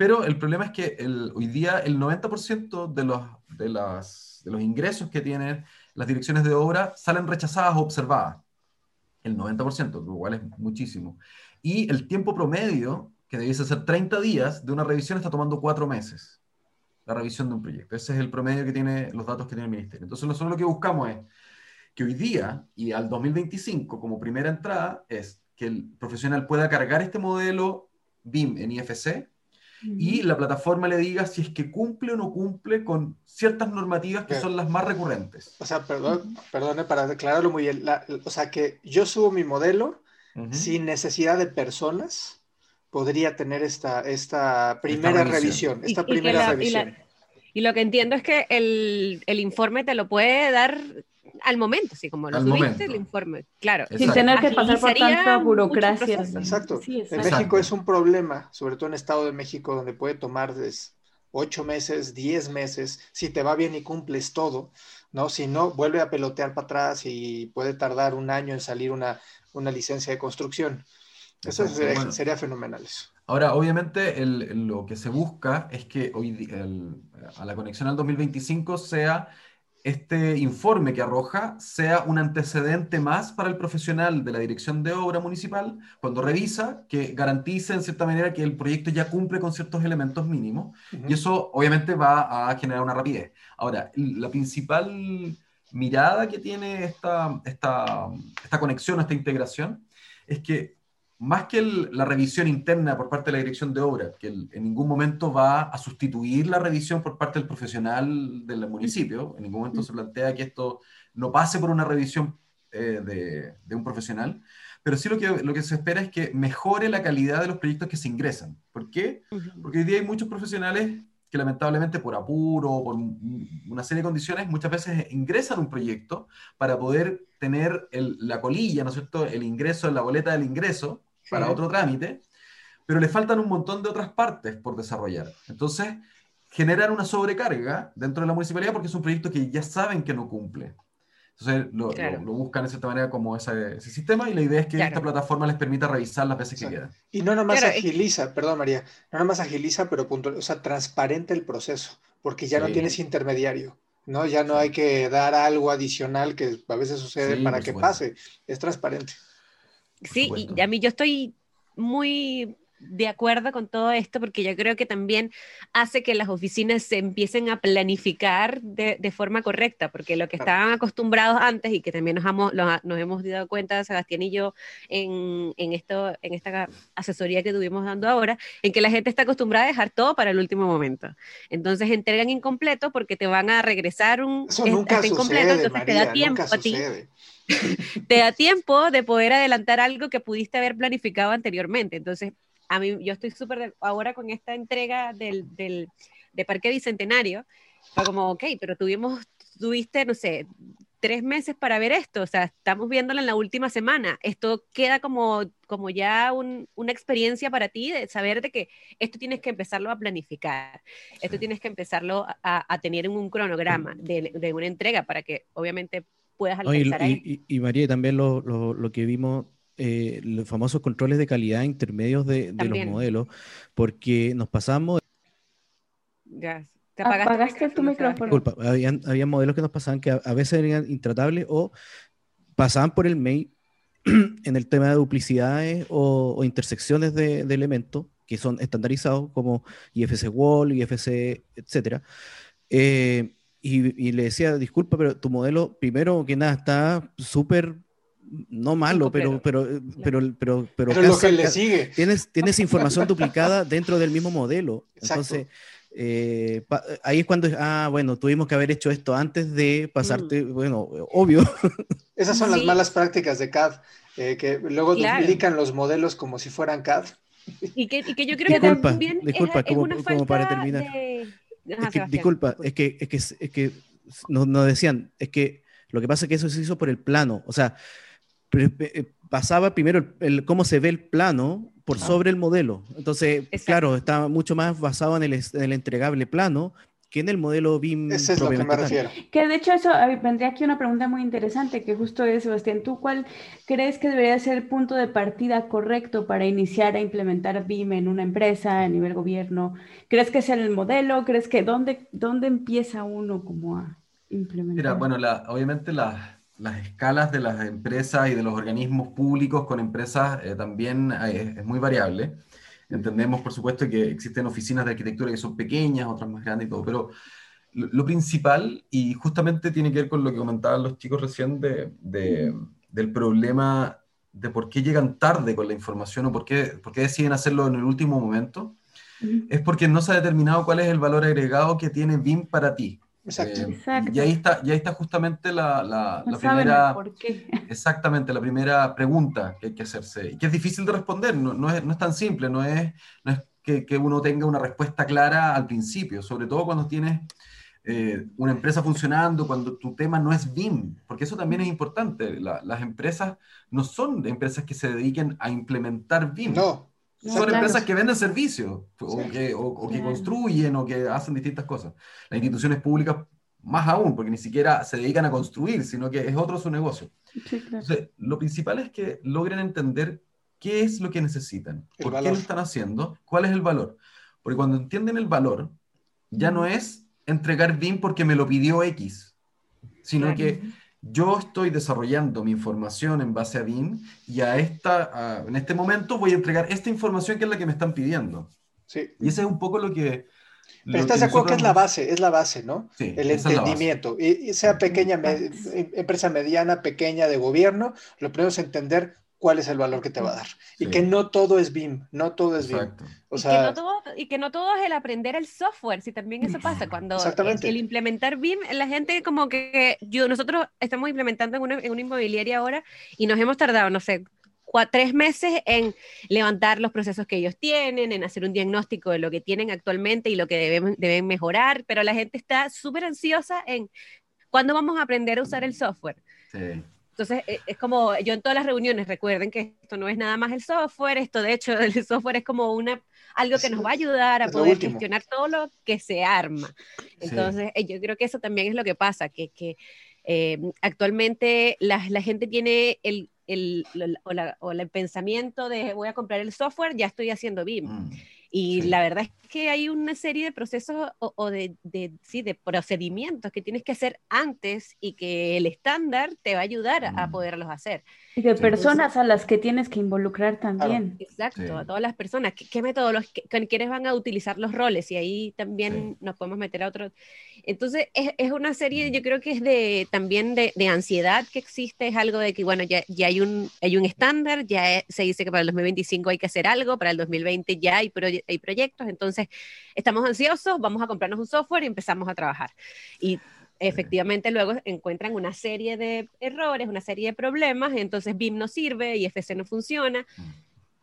Pero el problema es que el, hoy día el 90% de los, de, las, de los ingresos que tienen las direcciones de obra salen rechazadas o observadas. El 90%, lo cual es muchísimo. Y el tiempo promedio, que debiese ser 30 días, de una revisión está tomando 4 meses. La revisión de un proyecto. Ese es el promedio que tiene los datos que tiene el ministerio. Entonces nosotros lo que buscamos es que hoy día y al 2025 como primera entrada es que el profesional pueda cargar este modelo BIM en IFC y la plataforma le diga si es que cumple o no cumple con ciertas normativas que son las más recurrentes. O sea, perdón, perdone para declararlo muy bien. o sea, que yo subo mi modelo sin necesidad de personas, podría tener esta, esta primera revisión. esta primera revisión. Y, lo que entiendo es que el, el informe te lo puede dar al momento, así como lo subiste el informe, claro. Sin tener que pasar por tanta burocracia. Exacto. En México es un problema, sobre todo en Estado de México, donde puede tomar ocho meses, diez meses, si te va bien y cumples todo, ¿no? Si no, vuelve a pelotear para atrás y puede tardar un año en salir una, una licencia de construcción. Eso sería, fenomenal. Eso. Ahora, obviamente, lo que se busca es que hoy, a la conexión al 2025 sea este informe que arroja sea un antecedente más para el profesional de la dirección de obra municipal cuando revisa que garantice en cierta manera que el proyecto ya cumple con ciertos elementos mínimos y eso obviamente va a generar una rapidez. Ahora, la principal mirada que tiene esta, esta, esta conexión, esta integración, es que más que la revisión interna por parte de la dirección de obra, que en ningún momento va a sustituir la revisión por parte del profesional del municipio, en ningún momento se plantea que esto no pase por una revisión eh, de, de, un profesional, pero sí lo que, lo que se espera es que mejore la calidad de los proyectos que se ingresan. ¿Por qué? Porque hoy día hay muchos profesionales que lamentablemente por apuro, por una serie de condiciones, muchas veces ingresan un proyecto para poder tener la colilla, ¿no es cierto?, el ingreso la boleta del ingreso, para otro trámite, pero le faltan un montón de otras partes por desarrollar. Entonces, generan una sobrecarga dentro de la municipalidad porque es un proyecto que ya saben que no cumple. Entonces, lo, buscan de cierta manera como ese, sistema y la idea es que esta plataforma les permita revisar las veces que quieran. Y no nomás agiliza, perdón María, no nomás agiliza, pero punto, o sea, transparente el proceso, porque ya no tienes intermediario. ¿no? Ya no hay que dar algo adicional que a veces sucede para que pase. Es transparente. Sí, y a mí yo estoy muy de acuerdo con todo esto porque yo creo que también hace que las oficinas se empiecen a planificar de, de forma correcta, porque lo que estaban acostumbrados antes y que también nos, hemos, nos hemos dado cuenta, Sebastián y yo, en, en, esto, en esta asesoría que tuvimos dando ahora, en que la gente está acostumbrada a dejar todo para el último momento. Entonces entregan incompleto porque te van a regresar un... Eso nunca incompleto, entonces te da tiempo a ti te da tiempo de poder adelantar algo que pudiste haber planificado anteriormente. Entonces, a mí, yo estoy súper ahora con esta entrega del, del, de Parque Bicentenario, fue como, ok, pero tuvimos, tuviste, no sé, tres meses para ver esto, o sea, estamos viéndolo en la última semana. Esto queda como, como ya una experiencia para ti de saber de que esto tienes que empezarlo a planificar, esto tienes que empezarlo a, a tener un cronograma de, de, una entrega para que obviamente puedas alcanzar y, Y, María, también lo, lo, que vimos, eh, los famosos controles de calidad intermedios de, de los modelos, porque nos pasamos... Ya, te apagaste, tu micrófono. Disculpa, había, modelos que nos pasaban que a, veces eran intratables o pasaban por el mail en el tema de duplicidades o, intersecciones de, de, elementos que son estandarizados como IFC Wall, IFC, etcétera. Eh, y, le decía, disculpa, pero tu modelo, primero que nada, está súper, no malo, pero, pero, pero, pero, pero, pero, lo que le sigue. Tienes, tienes información duplicada dentro del mismo modelo. Entonces, eh, ahí es cuando, ah, bueno, tuvimos que haber hecho esto antes de pasarte, mm. bueno, obvio. Esas son las malas prácticas de CAD, eh, que luego duplican los modelos como si fueran CAD. Y que, y que yo creo que también disculpa, como, como, para terminar. De disculpa, es que, es que, es que nos, decían, es que lo que pasa es que eso se hizo por el plano, o sea, pasaba primero el, cómo se ve el plano por ah. sobre el modelo. Entonces, claro, está mucho más basado en el, en el entregable plano que en el modelo BIM. Ese es lo que me refiero. Que de hecho eso vendría aquí una pregunta muy interesante, que justo es, Sebastián, ¿tú cuál crees que debería ser el punto de partida correcto para iniciar a implementar BIM en una empresa, a nivel gobierno? ¿Crees que es el modelo? ¿Crees que dónde, dónde empieza uno como a implementar? Mira, bueno, la, obviamente las escalas de las empresas y de los organismos públicos con empresas eh, también eh, es muy variable. Entendemos, por supuesto, que existen oficinas de arquitectura que son pequeñas, otras más grandes y todo, pero lo, principal, y justamente tiene que ver con lo que comentaban los chicos recién de, del problema de por qué llegan tarde con la información o por qué, por qué deciden hacerlo en el último momento, es porque no se ha determinado cuál es el valor agregado que tiene BIM para ti. Exacto. Eh, y ahí está, y ahí está justamente la, la, primera. Por qué. Exactamente, la primera pregunta que hay que hacerse. Y que es difícil de responder, no, no, es, no es, tan simple, no es, no es que, que, uno tenga una respuesta clara al principio, sobre todo cuando tienes eh, una empresa funcionando, cuando tu tema no es BIM, porque eso también es importante. las empresas no son empresas que se dediquen a implementar BIM. No. Son empresas que venden servicios, o, que, o, que construyen, o que hacen distintas cosas. Las instituciones públicas, más aún, porque ni siquiera se dedican a construir, sino que es otro su negocio. Entonces, lo principal es que logren entender qué es lo que necesitan, por qué lo están haciendo, cuál es el valor. Porque cuando entienden el valor, ya no es entregar BIM porque me lo pidió X, sino que yo estoy desarrollando mi información en base a BIM y a esta, en este momento voy a entregar esta información que es la que me están pidiendo. Sí. Y ese es un poco lo que... Pero estás de acuerdo que es la base, es la base, ¿no? Sí, el entendimiento. Y, sea pequeña, empresa mediana, pequeña de gobierno, lo primero es entender cuál es el valor que te va a dar. Y que no todo es BIM, no todo es BIM. O sea, y, que no todo, y que no todo es el aprender el software, si también eso pasa, cuando el, implementar BIM, la gente como que yo, nosotros estamos implementando en una, en una inmobiliaria ahora y nos hemos tardado, no sé, tres meses en levantar los procesos que ellos tienen, en hacer un diagnóstico de lo que tienen actualmente y lo que deben, deben mejorar, pero la gente está súper ansiosa en cuándo vamos a aprender a usar el software. Sí. Entonces, e, es como yo en todas las reuniones, recuerden que esto no es nada más el software, esto de hecho el software es como una, algo que nos va a ayudar a poder gestionar todo lo que se arma. Entonces, eh, yo creo que eso también es lo que pasa, que, que eh, actualmente la, la, gente tiene el, el, o, la, o, el pensamiento de voy a comprar el software, ya estoy haciendo BIM. Mm. Y la verdad es que hay una serie de procesos o, de, de, sí, de procedimientos que tienes que hacer antes y que el estándar te va a ayudar a mm. poderlos hacer. Y de personas a las que tienes que involucrar también. Exacto, a todas las personas. ¿Qué, qué métodos, qué, quiénes van a utilizar los roles? Y ahí también nos podemos meter a otros. Entonces, es, es, una serie, yo creo que es de también de, de, ansiedad que existe, es algo de que, bueno, ya, ya hay, un, hay un estándar, ya se dice que para el 2025 hay que hacer algo, para el 2020 ya hay, hay proyectos, entonces estamos ansiosos, vamos a comprarnos un software y empezamos a trabajar. Y efectivamente luego encuentran una serie de errores, una serie de problemas, entonces BIM no sirve y FC no funciona.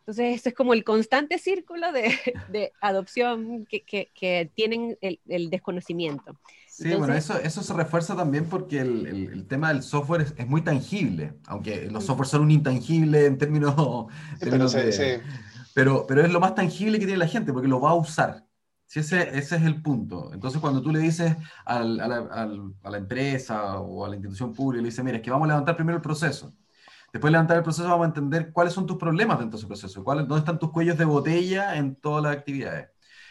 Entonces, ese es como el constante círculo de, de adopción que, que, que tienen el, el, desconocimiento. Sí, bueno, eso, eso se refuerza también porque el, el, tema del software es, es, muy tangible, aunque los softwares son un intangible en términos, pero, pero, pero, es lo más tangible que tiene la gente porque lo va a usar. Si ese, ese es el punto. Entonces, cuando tú le dices a, la, empresa o a la institución pública, le dices, mira, es que vamos a levantar primero el proceso. Después de levantar el proceso, vamos a entender cuáles son tus problemas dentro de ese proceso, cuáles, dónde están tus cuellos de botella en todas las actividades.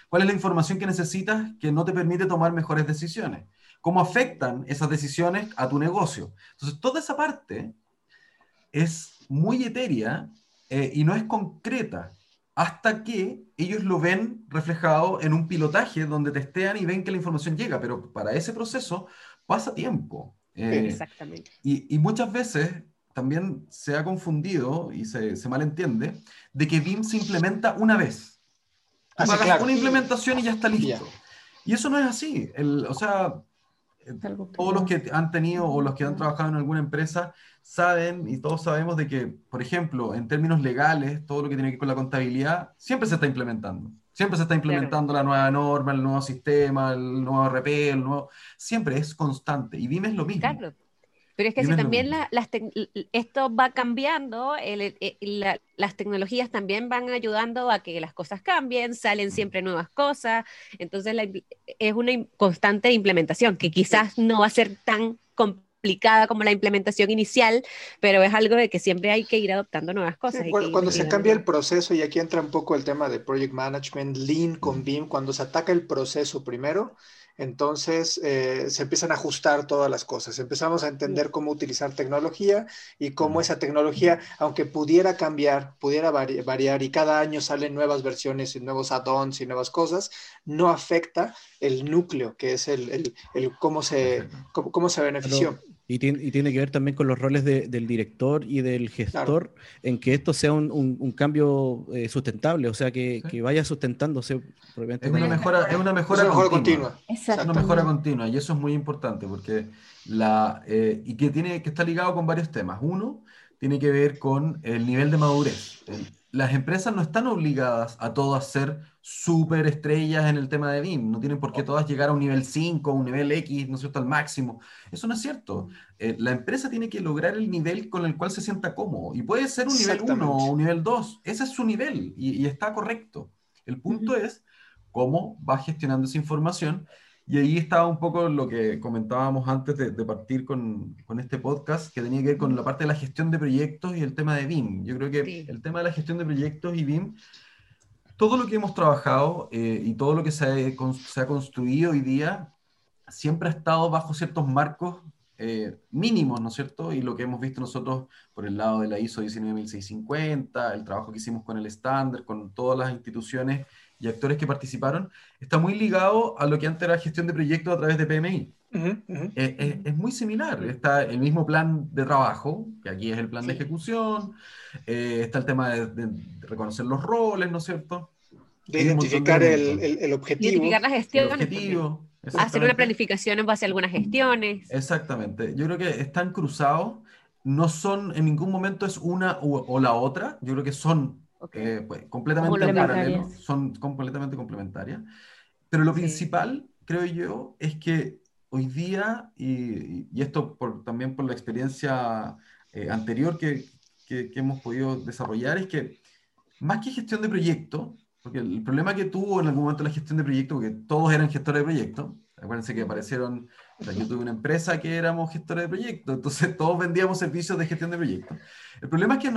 ¿Cuál es la información que necesitas que no te permite tomar mejores decisiones? ¿Cómo afectan esas decisiones a tu negocio? Entonces, toda esa parte es muy etérea eh, y no es concreta hasta que ellos lo ven reflejado en un pilotaje donde testean y ven que la información llega, pero para ese proceso pasa tiempo. Eh, Exactamente. Y, y, muchas veces también se ha confundido y se, se malentiende de que BIM se implementa una vez. Ah, claro. una implementación y ya está listo. Y eso no es así. El, o sea, todos los que han tenido o los que han trabajado en alguna empresa saben y todos sabemos de que, por ejemplo, en términos legales, todo lo que tiene que ver con la contabilidad siempre se está implementando. Siempre se está implementando la nueva norma, el nuevo sistema, el nuevo RP, el nuevo... Siempre es constante. Y BIM es lo mismo. Claro. Pero es que si también la, las esto va cambiando, el, las tecnologías también van ayudando a que las cosas cambien, salen siempre nuevas cosas, entonces es una constante implementación que quizás no va a ser tan complicada como la implementación inicial, pero es algo de que siempre hay que ir adoptando nuevas cosas. cuando, se cambia el proceso, y aquí entra un poco el tema de project management, lean con BIM, cuando se ataca el proceso primero, entonces eh, se empiezan a ajustar todas las cosas. Empezamos a entender cómo utilizar tecnología y cómo esa tecnología, aunque pudiera cambiar, pudiera variar y cada año salen nuevas versiones y nuevos add-ons y nuevas cosas, no afecta el núcleo, que es el, cómo, se, cómo, se benefició. Y tiene, que ver también con los roles del director y del gestor en que esto sea un, cambio eh, sustentable, o sea, que, vaya sustentándose. Es una mejora, es una mejora, continua. Es una mejora continua y eso es muy importante porque la, eh, y que, tiene, que está ligado con varios temas. Uno tiene que ver con el nivel de madurez. Las empresas no están obligadas a todas ser super estrellas en el tema de BIM. No tienen por qué todas llegar a un nivel 5, un nivel X, ¿no es cierto?, al máximo. Eso no es cierto. Eh, la empresa tiene que lograr el nivel con el cual se sienta cómodo. Y puede ser un nivel 1 o un nivel 2. Ese es su nivel y, está correcto. El punto es cómo va gestionando esa información. Y ahí estaba un poco lo que comentábamos antes de, partir con, con, este podcast, que tenía que ver con la parte de la gestión de proyectos y el tema de BIM. Yo creo que el tema de la gestión de proyectos y BIM todo lo que hemos trabajado eh, y todo lo que se ha, construido hoy día siempre ha estado bajo ciertos marcos eh, mínimos, ¿no es cierto? Y lo que hemos visto nosotros por el lado de la ISO 19650, el trabajo que hicimos con el estándar, con todas las instituciones y actores que participaron, está muy ligado a lo que antes era gestión de proyectos a través de PMI. es, muy similar. Está el mismo plan de trabajo, que aquí es el plan de ejecución, eh, está el tema de, reconocer los roles, ¿no es cierto? De identificar el, el, objetivo. Identificar la gestión. El objetivo. Hacer una planificación en base a algunas gestiones. Exactamente. Yo creo que están cruzados. No son, en ningún momento es una o, la otra. Yo creo que son eh, pues, completamente paralelos. Son completamente complementarias. Pero lo principal, creo yo, es que hoy día, y, y esto por, también por la experiencia eh, anterior que, que, hemos podido desarrollar es que más que gestión de proyecto, porque el problema que tuvo en algún momento la gestión de proyecto, porque todos eran gestores de proyecto, acuérdense que aparecieron, yo tuve una empresa que éramos gestores de proyecto, entonces todos vendíamos servicios de gestión de proyecto. El problema es que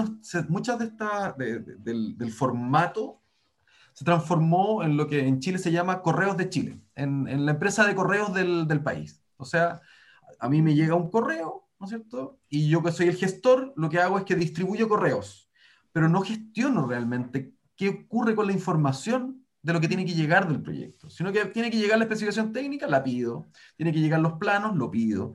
muchas de estas, del, del, formato se transformó en lo que en Chile se llama correos de Chile, en, en la empresa de correos del, del país. O sea, a mí me llega un correo, ¿no es cierto? Y yo que soy el gestor, lo que hago es que distribuyo correos, pero no gestiono realmente qué ocurre con la información de lo que tiene que llegar del proyecto, sino que tiene que llegar la especificación técnica, la pido, tiene que llegar los planos, lo pido,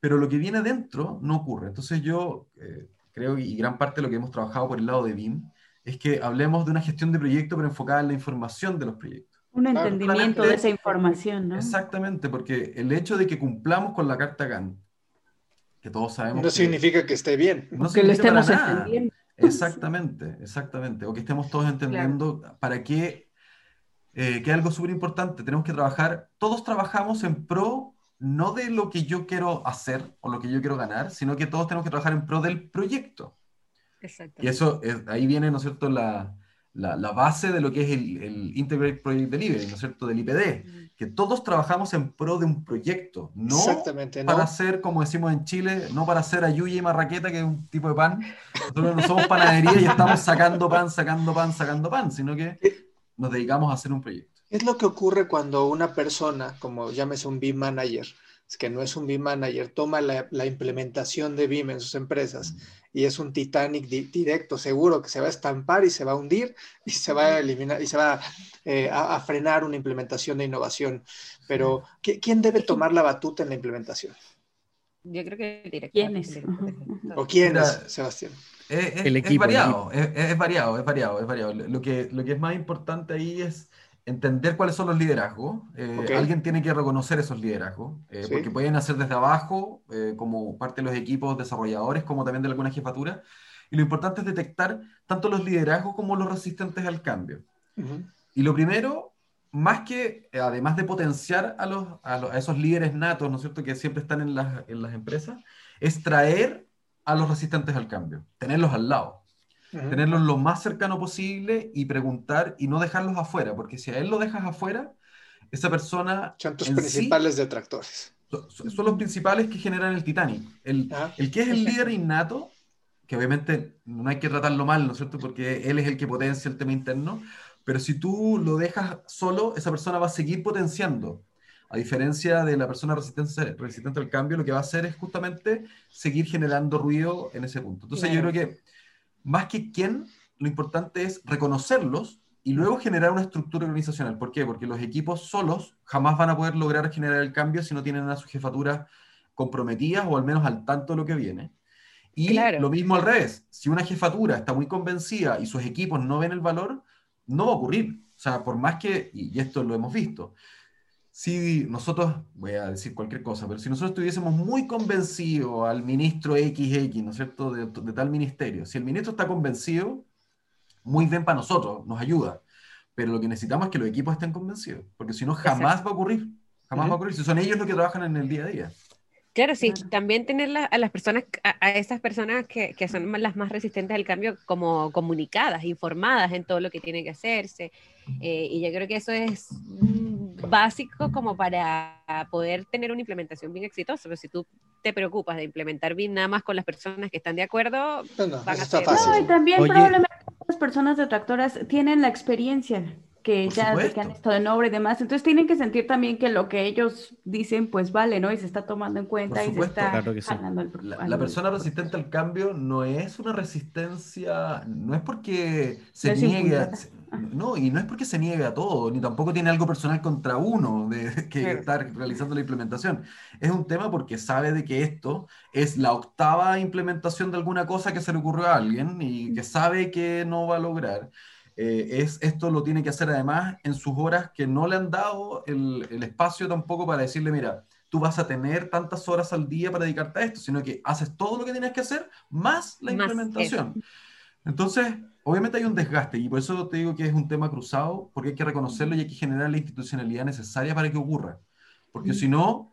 pero lo que viene dentro no ocurre. Entonces yo eh, creo, y gran parte de lo que hemos trabajado por el lado de BIM, es que hablemos de una gestión de proyecto, pero enfocada en la información de los proyectos. Un entendimiento de esa información, ¿no? Exactamente, porque el hecho de que cumplamos con la carta Gantt que todos sabemos. No significa que esté bien. No que lo estemos entendiendo. Exactamente, exactamente. O que estemos todos entendiendo para qué, eh, que algo súper importante, tenemos que trabajar, todos trabajamos en pro no de lo que yo quiero hacer o lo que yo quiero ganar, sino que todos tenemos que trabajar en pro del proyecto. Y eso, ahí viene, ¿no es cierto?, la, la, la, base de lo que es el, el Integrated Project Delivery, ¿no es cierto?, del IPD, mm. que todos trabajamos en pro de un proyecto, no para hacer, como decimos en Chile, no para hacer ayuya y marraqueta, que es un tipo de pan. Nosotros no somos panadería y estamos sacando pan, sacando pan, sacando pan, sino que nos dedicamos a hacer un proyecto. Es lo que ocurre cuando una persona, como llámese un BIM manager, que no es un BIM manager, toma la, la implementación de BIM en sus empresas mm y es un Titanic directo, seguro que se va a estampar y se va a hundir y se va a eliminar y se va eh, a, frenar una implementación de innovación. Pero, ¿quién debe tomar la batuta en la implementación? Yo creo que director. ¿Quién es? ¿O quién es, Sebastián? Es, el equipo, variado, es, variado, es variado, es variado. Lo que, lo que es más importante ahí es entender cuáles son los liderazgos. Eh, alguien tiene que reconocer esos liderazgos, eh, porque pueden hacer desde abajo, eh, como parte de los equipos desarrolladores, como también de alguna jefatura. Y lo importante es detectar tanto los liderazgos como los resistentes al cambio. Y lo primero, más que, además de potenciar a, los, a, esos líderes natos, ¿no es cierto?, que siempre están en las, en las empresas, es traer a los resistentes al cambio, tenerlos al lado tenerlos lo más cercano posible y preguntar y no dejarlos afuera, porque si a él lo dejas afuera, esa persona... Son tus principales detractores. Son, los principales que generan el Titanic. El, el que es el líder innato, que obviamente no hay que tratarlo mal, ¿no es cierto? Porque él es el que potencia el tema interno, pero si tú lo dejas solo, esa persona va a seguir potenciando A diferencia de la persona resistente, resistente al cambio, lo que va a hacer es justamente seguir generando ruido en ese punto. Entonces yo creo que más que quién, lo importante es reconocerlos y luego generar una estructura organizacional. ¿Por qué? Porque los equipos solos jamás van a poder lograr generar el cambio si no tienen a sus jefaturas comprometidas o al menos al tanto de lo que viene. Y lo mismo al revés, si una jefatura está muy convencida y sus equipos no ven el valor, no va a ocurrir. O sea, por más que, y esto lo hemos visto, si nosotros, voy a decir cualquier cosa, pero si nosotros estuviésemos muy convencidos al ministro XX, ¿no es cierto?, de, de tal ministerio, si el ministro está convencido, muy bien para nosotros, nos ayuda. Pero lo que necesitamos es que los equipos estén convencidos, porque si no, jamás va a ocurrir. Jamás va a ocurrir. Si son ellos los que trabajan en el día a día. Claro, sí, también tener a las personas, a, esas personas que, que, son las más resistentes al cambio como comunicadas, informadas en todo lo que tiene que hacerse. Eh, y yo creo que eso es básico como para poder tener una implementación bien exitosa. Pero si tú te preocupas de implementar bien nada más con las personas que están de acuerdo, no, no, van a ser... fácil. No, y también probablemente las personas detractoras tienen la experiencia que ya que han estado en obra y demás, entonces tienen que sentir también que lo que ellos dicen pues vale, ¿no? Y se está tomando en cuenta y se está claro el, la, la, persona resistente al cambio no es una resistencia, no es porque se niegue, no, y no es porque se niegue a todo, ni tampoco tiene algo personal contra uno de que está realizando la implementación. Es un tema porque sabe de que esto es la octava implementación de alguna cosa que se le ocurrió a alguien y que sabe que no va a lograr. Eh, es, esto lo tiene que hacer además en sus horas que no le han dado el, el, espacio tampoco para decirle, mira, tú vas a tener tantas horas al día para dedicarte a esto, sino que haces todo lo que tienes que hacer más la implementación. Entonces, obviamente hay un desgaste y por eso te digo que es un tema cruzado, porque hay que reconocerlo y hay que generar la institucionalidad necesaria para que ocurra. Porque si no,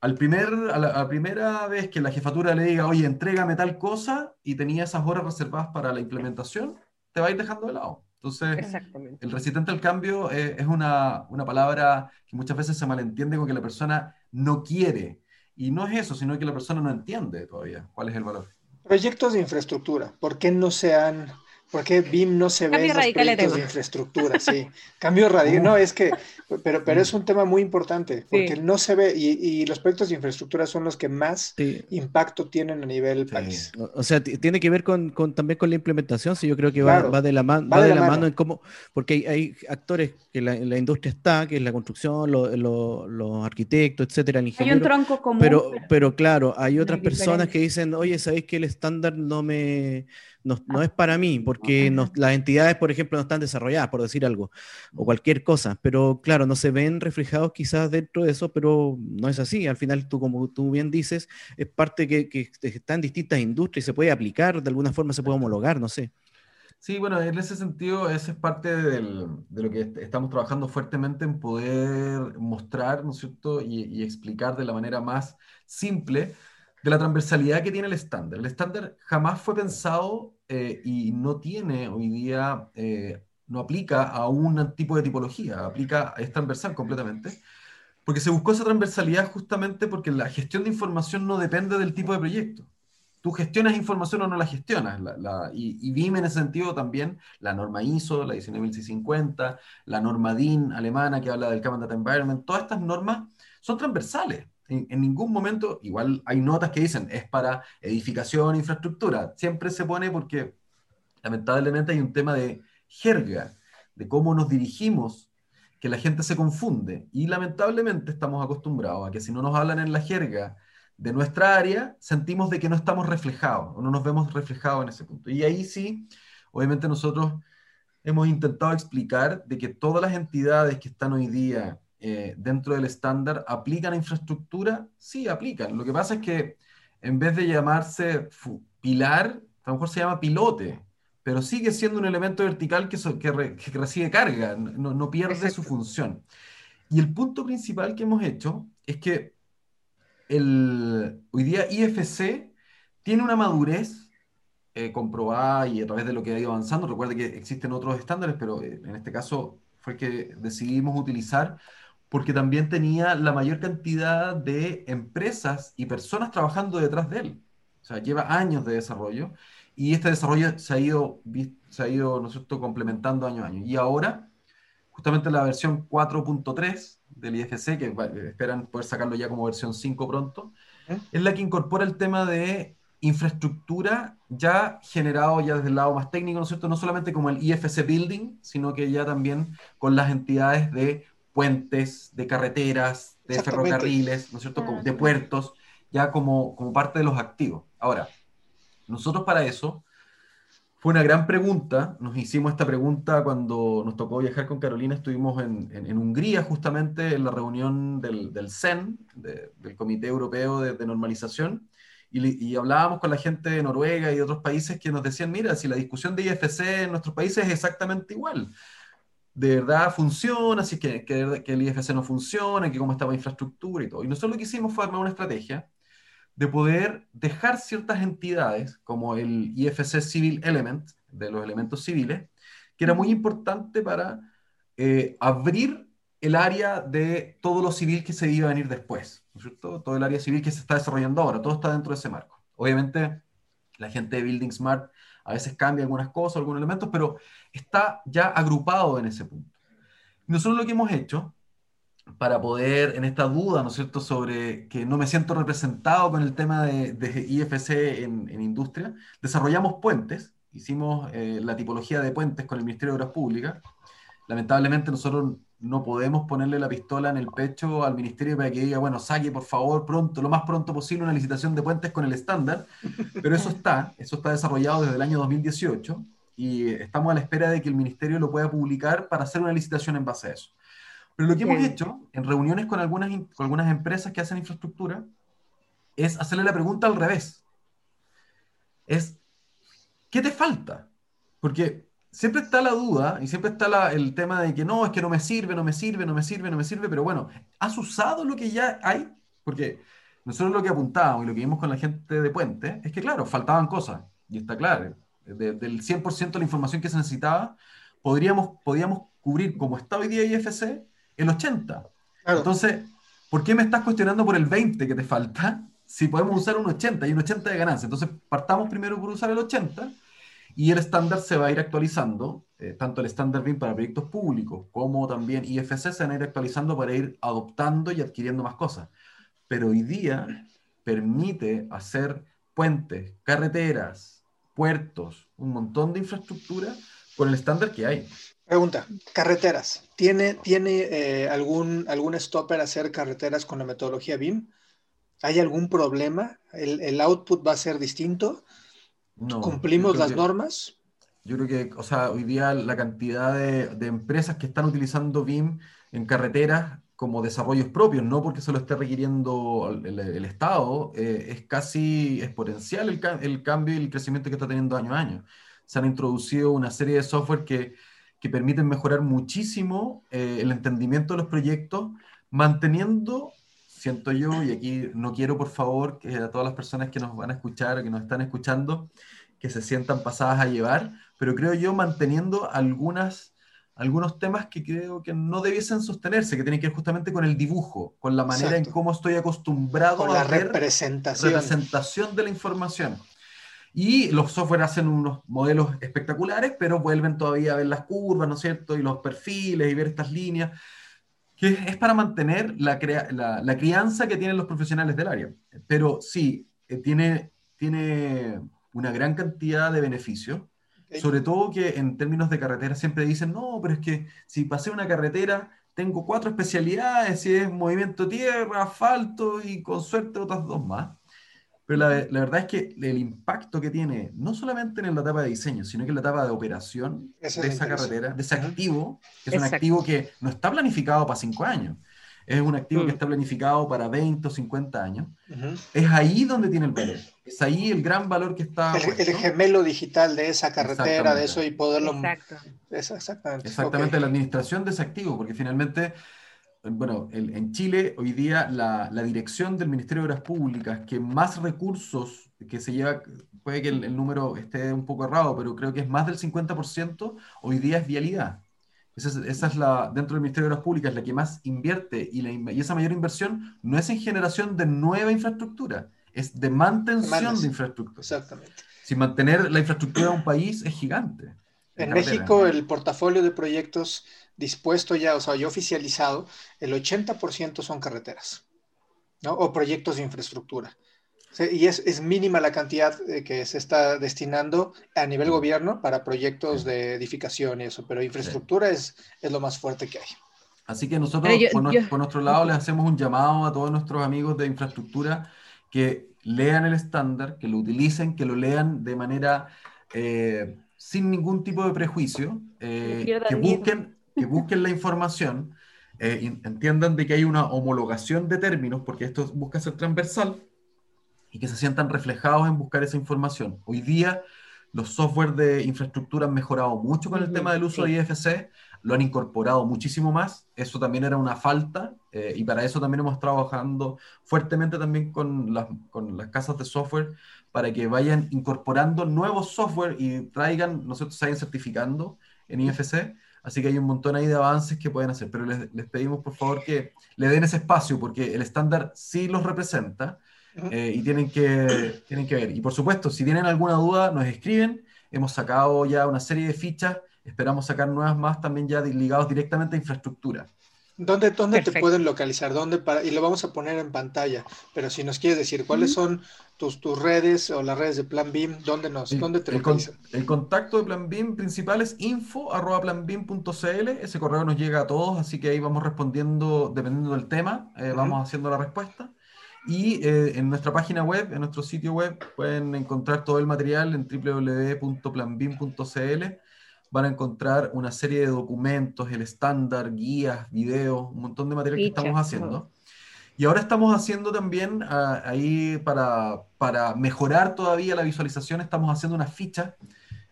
al primer, a la, a la, primera vez que la jefatura le diga, oye, entrégame tal cosa y tenía esas horas reservadas para la implementación, te va a ir dejando de lado. Entonces, el resistente al cambio es, es una, una, palabra que muchas veces se malentiende con que la persona no quiere. Y no es eso, sino que la persona no entiende todavía cuál es el valor. Proyectos de infraestructura, ¿por qué no se han porque BIM no se ve en los proyectos de infraestructura, sí. Cambio radical. No, es que, pero, pero es un tema muy importante, porque no se ve, y, y, los proyectos de infraestructura son los que más sí. impacto tienen a nivel sí. país. O sea, tiene que ver con, con, también con la implementación, sí, yo creo que va, claro, va de la, man, va de, de la, mano. mano en cómo, porque hay, hay actores que la, la, industria está, que es la construcción, los lo, lo arquitectos, etcétera, el ingeniero. Hay un tronco común. Pero, pero claro, hay otras personas que dicen, oye, ¿sabéis que el estándar no me no, no, es para mí, porque las entidades, por ejemplo, no están desarrolladas, por decir algo, o cualquier cosa, pero claro, no se ven reflejados quizás dentro de eso, pero no es así. Al final, tú, como tú bien dices, es parte que, que está en distintas industrias y se puede aplicar, de alguna forma se puede homologar, no sé. Sí, bueno, en ese sentido, esa es parte del, de lo que estamos trabajando fuertemente en poder mostrar, ¿no es cierto?, y, y explicar de la manera más simple de la transversalidad que tiene el estándar. El estándar jamás fue pensado eh, y no tiene hoy día, eh, no aplica a un tipo de tipología, aplica, es transversal completamente, porque se buscó esa transversalidad justamente porque la gestión de información no depende del tipo de proyecto. Tú gestionas información o no la gestionas. La, la, y, y BIM en ese sentido también, la norma ISO, la 19650, la norma DIN alemana que habla del Common Data Environment, todas estas normas son transversales en, ningún momento, igual hay notas que dicen es para edificación, infraestructura. Siempre se pone porque lamentablemente hay un tema de jerga, de cómo nos dirigimos, que la gente se confunde. Y lamentablemente estamos acostumbrados a que si no nos hablan en la jerga de nuestra área, sentimos de que no estamos reflejados o no nos vemos reflejados en ese punto. Y ahí sí, obviamente nosotros hemos intentado explicar de que todas las entidades que están hoy día eh, dentro del estándar, ¿aplican infraestructura? Sí, aplican. Lo que pasa es que en vez de llamarse pilar, a lo mejor se llama pilote, pero sigue siendo un elemento vertical que, so, que, re, que recibe carga, no, no pierde Exacto. su función. Y el punto principal que hemos hecho es que el, hoy día IFC tiene una madurez eh, comprobada y a través de lo que ha ido avanzando. Recuerde que existen otros estándares, pero eh, en este caso fue que decidimos utilizar porque también tenía la mayor cantidad de empresas y personas trabajando detrás de él. O sea, lleva años de desarrollo y este desarrollo se ha ido, se ha ido ¿no es cierto?, complementando año a año. Y ahora, justamente la versión 4.3 del IFC, que esperan poder sacarlo ya como versión 5 pronto, es la que incorpora el tema de infraestructura ya generado ya desde el lado más técnico, ¿no es cierto? No solamente como el IFC Building, sino que ya también con las entidades de puentes, de carreteras, de ferrocarriles, ¿no es cierto? De puertos, ya como, como parte de los activos. Ahora, nosotros para eso fue una gran pregunta. Nos hicimos esta pregunta cuando nos tocó viajar con Carolina. Estuvimos en, en, Hungría justamente en la reunión del, del CEN, del Comité Europeo de, Normalización, y, y, hablábamos con la gente de Noruega y de otros países que nos decían, mira, si la discusión de IFC en nuestros países es exactamente igual. De verdad funciona, si que, que, que el IFC no funciona, que cómo estaba la infraestructura y todo. Y nosotros lo que hicimos fue armar una estrategia de poder dejar ciertas entidades, como el IFC Civil Element, de los elementos civiles, que era muy importante para eh, abrir el área de todo lo civil que se iba a venir después, ¿no es cierto? Todo el área civil que se está desarrollando ahora, todo está dentro de ese marco. Obviamente, la gente de Building Smart a veces cambia algunas cosas, algunos elementos, pero está ya agrupado en ese punto. nosotros lo que hemos hecho para poder, en esta duda, ¿no es cierto?, sobre que no me siento representado con el tema de, IFC en, industria, desarrollamos puentes, hicimos eh, la tipología de puentes con el Ministerio de Obras Públicas. Lamentablemente nosotros no podemos ponerle la pistola en el pecho al ministerio para que diga, bueno, saque por favor pronto, lo más pronto posible una licitación de puentes con el estándar, pero eso está, eso está desarrollado desde el año 2018 y estamos a la espera de que el ministerio lo pueda publicar para hacer una licitación en base a eso. Pero lo que hemos hecho en reuniones con algunas, con algunas empresas que hacen infraestructura es hacerle la pregunta al revés. Es, ¿qué te falta? Porque siempre está la duda y siempre está el tema de que no, es que no me sirve, no me sirve, no me sirve, no me sirve, pero bueno, ¿has usado lo que ya hay? Porque nosotros lo que apuntábamos y lo que vimos con la gente de Puente es que, claro, faltaban cosas, y está claro, del 100% de la información que se necesitaba, podríamos, podíamos cubrir como está hoy día IFC el 80. Entonces, ¿por qué me estás cuestionando por el 20 que te falta si podemos usar un 80 y un 80 de ganancia? Entonces, partamos primero por usar el 80 y el estándar se va a ir actualizando, eh, tanto el estándar BIM para proyectos públicos como también IFC se van a ir actualizando para ir adoptando y adquiriendo más cosas. Pero hoy día permite hacer puentes, carreteras, puertos, un montón de infraestructura con el estándar que hay. Pregunta, carreteras. ¿Tiene, tiene eh, algún, algún stopper hacer carreteras con la metodología BIM? ¿Hay algún problema? ¿El, output va a ser distinto? ¿Cumplimos las normas? Yo creo que, o sea, hoy día la cantidad de, empresas que están utilizando BIM en carreteras como desarrollos propios, no porque se lo esté requiriendo el, Estado, eh, es casi exponencial el, el, cambio y el crecimiento que está teniendo año a año. Se han introducido una serie de software que que permiten mejorar muchísimo eh, el entendimiento de los proyectos, manteniendo, siento yo, y aquí no quiero por favor que a todas las personas que nos van a escuchar, que nos están escuchando, que se sientan pasadas a llevar, pero creo yo manteniendo algunas, algunos temas que creo que no debiesen sostenerse, que tienen que ver justamente con el dibujo, con la manera en cómo estoy acostumbrado a la ver representación. representación de la información. Y los software hacen unos modelos espectaculares, pero vuelven todavía a ver las curvas, ¿no es cierto? Y los perfiles y ver estas líneas, que es para mantener la, la, crianza que tienen los profesionales del área. Pero sí, eh, tiene, tiene una gran cantidad de beneficios. Sobre todo que en términos de carretera siempre dicen, no, pero es que si pasé una carretera, tengo cuatro especialidades, si es movimiento tierra, asfalto y con suerte otras dos más. Pero la, la, verdad es que el impacto que tiene, no solamente en la etapa de diseño, sino que en la etapa de operación de esa carretera, de ese activo, que es un activo que no está planificado para cinco años, es un activo que mm. está planificado para 20 o 50 años, es ahí donde tiene el valor. Es ahí el gran valor que está. El, el gemelo digital de esa carretera, de eso y poderlo. Exacto. exactamente. Exactamente, la administración de ese activo, porque finalmente bueno, en Chile hoy día la, dirección del Ministerio de Obras Públicas que más recursos que se lleva, puede que el, número esté un poco errado, pero creo que es más del 50%, hoy día es vialidad. Esa es, la, dentro del Ministerio de Obras Públicas, la que más invierte y, la, y esa mayor inversión no es en generación de nueva infraestructura, es de mantención de infraestructura. Exactamente. Si mantener la infraestructura de un país es gigante. En México, el portafolio de proyectos dispuesto ya, o sea, ya oficializado, el 80% son carreteras, ¿no? O proyectos de infraestructura. y es, mínima la cantidad eh, que se está destinando a nivel gobierno para proyectos de edificación y eso, pero infraestructura es, es lo más fuerte que hay. Así que nosotros, por, nuestro, lado, les hacemos un llamado a todos nuestros amigos de infraestructura que lean el estándar, que lo utilicen, que lo lean de manera eh, sin ningún tipo de prejuicio, eh, que, busquen, que busquen la información, eh, entiendan de que hay una homologación de términos, porque esto busca ser transversal, y que se sientan reflejados en buscar esa información. Hoy día los software de infraestructura han mejorado mucho con el tema del uso de IFC, lo han incorporado muchísimo más, eso también era una falta, eh, y para eso también hemos trabajando fuertemente también con las, con las casas de software, para que vayan incorporando nuevos software y traigan, nosotros se vayan certificando en IFC, así que hay un montón ahí de avances que pueden hacer, pero les, les pedimos por favor que le den ese espacio, porque el estándar sí los representa, eh, y tienen que, tienen que ver. Y por supuesto, si tienen alguna duda, nos escriben. Hemos sacado ya una serie de fichas, esperamos sacar nuevas más también ya ligados directamente a infraestructura. ¿Dónde, dónde te pueden localizar? ¿Dónde para, y lo vamos a poner en pantalla, pero si nos quieres decir cuáles son tus, tus redes o las redes de Plan BIM, ¿dónde, nos, ¿dónde te el, localizan? el contacto de Plan BIM principal es info.planbim.cl, ese correo nos llega a todos, así que ahí vamos respondiendo dependiendo del tema, eh, vamos haciendo la respuesta. Y eh, en nuestra página web, en nuestro sitio web, pueden encontrar todo el material en www.planbim.cl. Van a encontrar una serie de documentos, el estándar, guías, videos, un montón de material que estamos haciendo. Y ahora estamos haciendo también ah, ahí para, para, mejorar todavía la visualización, estamos haciendo una ficha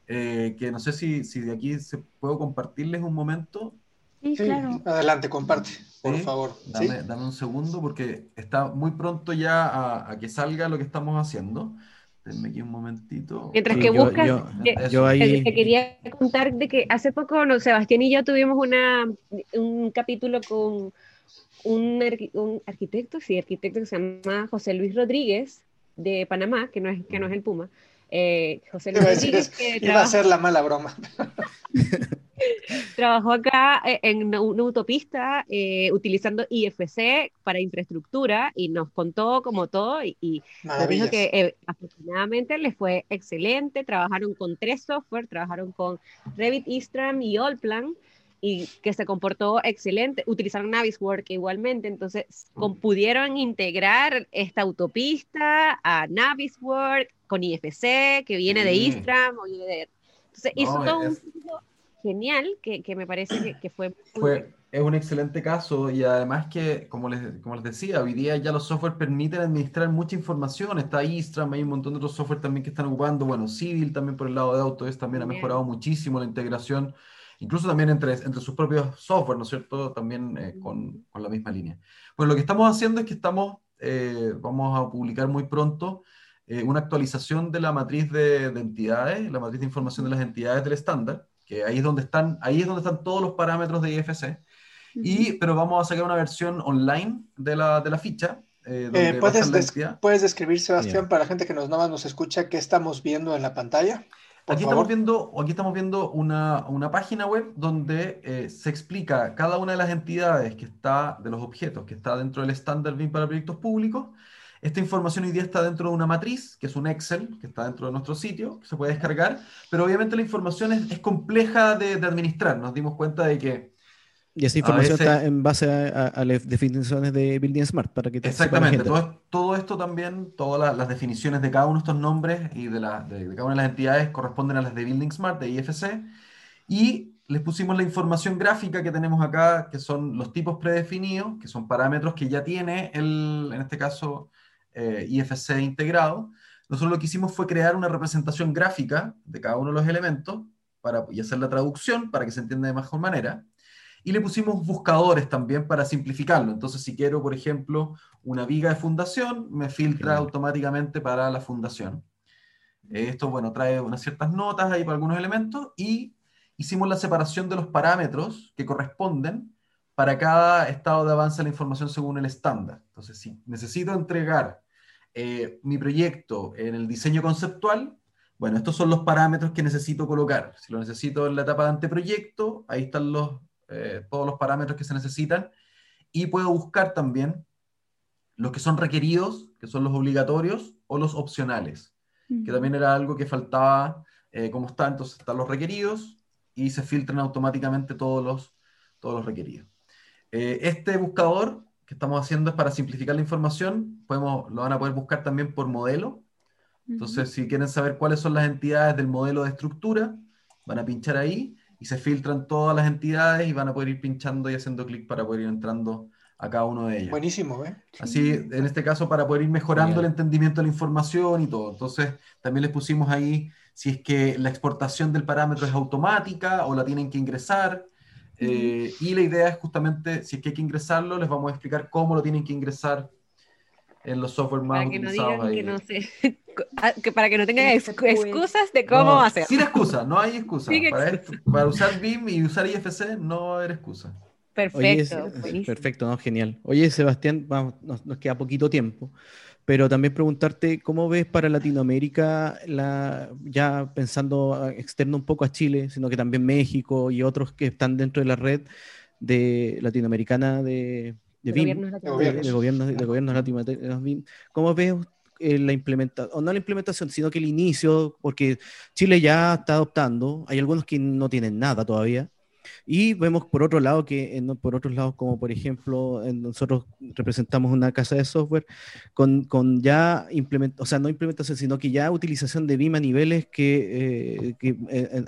eh, que no sé si, si de aquí se puedo compartirles un momento. Sí, claro. Adelante, comparte por favor. Dame, dame, un segundo porque está muy pronto ya a, que salga lo que estamos haciendo. Denme aquí un momentito. Mientras que buscas, yo, ahí... te, quería contar de que hace poco no, Sebastián y yo tuvimos una, un capítulo con un, un arquitecto, sí, arquitecto que se llama José Luis Rodríguez de Panamá, que no es, que no es el Puma. Eh, José Luis Rodríguez. Que iba a ser la mala broma. Trabajó acá eh, en una autopista eh, utilizando IFC para infraestructura y nos contó como todo y, nos dijo que eh, afortunadamente les fue excelente. Trabajaron con tres software, trabajaron con Revit, Istram y Allplan y que se comportó excelente. Utilizaron Naviswork igualmente, entonces pudieron integrar esta autopista a Naviswork con IFC que viene de Istram. Entonces hizo todo un genial que, que me parece que, fue... fue es un excelente caso y además que, como les, como les decía, hoy día ya los software permiten administrar mucha información. Está Istram, hay un montón de otros software también que están ocupando. Bueno, Civil también por el lado de Autodesk también ha mejorado muchísimo la integración, incluso también entre, entre sus propios software, ¿no es cierto? También eh, con, con, la misma línea. Pues lo que estamos haciendo es que estamos, eh, vamos a publicar muy pronto eh, una actualización de la matriz de, de entidades, la matriz de información de las entidades del estándar que ahí es donde están, ahí es donde están todos los parámetros de IFC. y, pero vamos a sacar una versión online de la, de la ficha. Eh, eh, ¿puedes, ¿Puedes describir, Sebastián, para la gente que nos, nada más nos escucha, qué estamos viendo en la pantalla? Aquí estamos, viendo, aquí estamos viendo una, una página web donde eh, se explica cada una de las entidades que está, de los objetos que está dentro del estándar BIM para proyectos públicos esta información hoy día está dentro de una matriz, que es un Excel, que está dentro de nuestro sitio, que se puede descargar, pero obviamente la información es, compleja de, administrar. Nos dimos cuenta de que... Y esa información está en base a, las definiciones de Building Smart, para que te Exactamente, todo, todo, esto también, todas las, definiciones de cada uno de estos nombres y de, la, de, cada una de las entidades corresponden a las de Building Smart, de IFC, y les pusimos la información gráfica que tenemos acá, que son los tipos predefinidos, que son parámetros que ya tiene el, en este caso, eh, IFC integrado, nosotros lo que hicimos fue crear una representación gráfica de cada uno de los elementos para, y hacer la traducción para que se entienda de mejor manera. Y le pusimos buscadores también para simplificarlo. Entonces, si quiero, por ejemplo, una viga de fundación, me filtra automáticamente para la fundación. Esto, bueno, trae unas ciertas notas ahí para algunos elementos y hicimos la separación de los parámetros que corresponden para cada estado de avance de la información según el estándar. Entonces, si necesito entregar eh, mi proyecto en el diseño conceptual, bueno, estos son los parámetros que necesito colocar. Si lo necesito en la etapa de anteproyecto, ahí están los, eh, todos los parámetros que se necesitan. Y puedo buscar también los que son requeridos, que son los obligatorios, o los opcionales, que también era algo que faltaba, eh, como está, entonces están los requeridos y se filtran automáticamente todos los, todos los requeridos. Eh, este buscador que estamos haciendo es para simplificar la información, podemos, lo van a poder buscar también por modelo. Entonces, si quieren saber cuáles son las entidades del modelo de estructura, van a pinchar ahí y se filtran todas las entidades y van a poder ir pinchando y haciendo clic para poder ir entrando a cada uno de ellos. Buenísimo, ¿eh? Así, en este caso, para poder ir mejorando el entendimiento de la información y todo. Entonces, también les pusimos ahí si es que la exportación del parámetro es automática o la tienen que ingresar. Eh, y la idea es justamente, si es que hay que ingresarlo, les vamos a explicar cómo lo tienen que ingresar en los software más para que no digan que no sé, ah, que para que no tengan excusas de cómo no, hacer. Sin excusa, no hay excusa. Para, para, usar BIM y usar IFC no va a haber excusa. Perfecto. perfecto, no, genial. Oye, Sebastián, vamos, nos, queda poquito tiempo, pero también preguntarte cómo ves para Latinoamérica, la, ya pensando externo un poco a Chile, sino que también México y otros que están dentro de la red de latinoamericana de, de, BIM, de, gobiernos, de gobiernos latinoamericanos BIM. ¿Cómo ves eh, la implementación, o no la implementación, sino que el inicio, porque Chile ya está adoptando, hay algunos que no tienen nada todavía, y vemos por otro lado que, por otros lados, como por ejemplo, nosotros representamos una casa de software con, con ya implementación, o sea, no implementación, sino que ya utilización de BIM a niveles que, eh, que eh,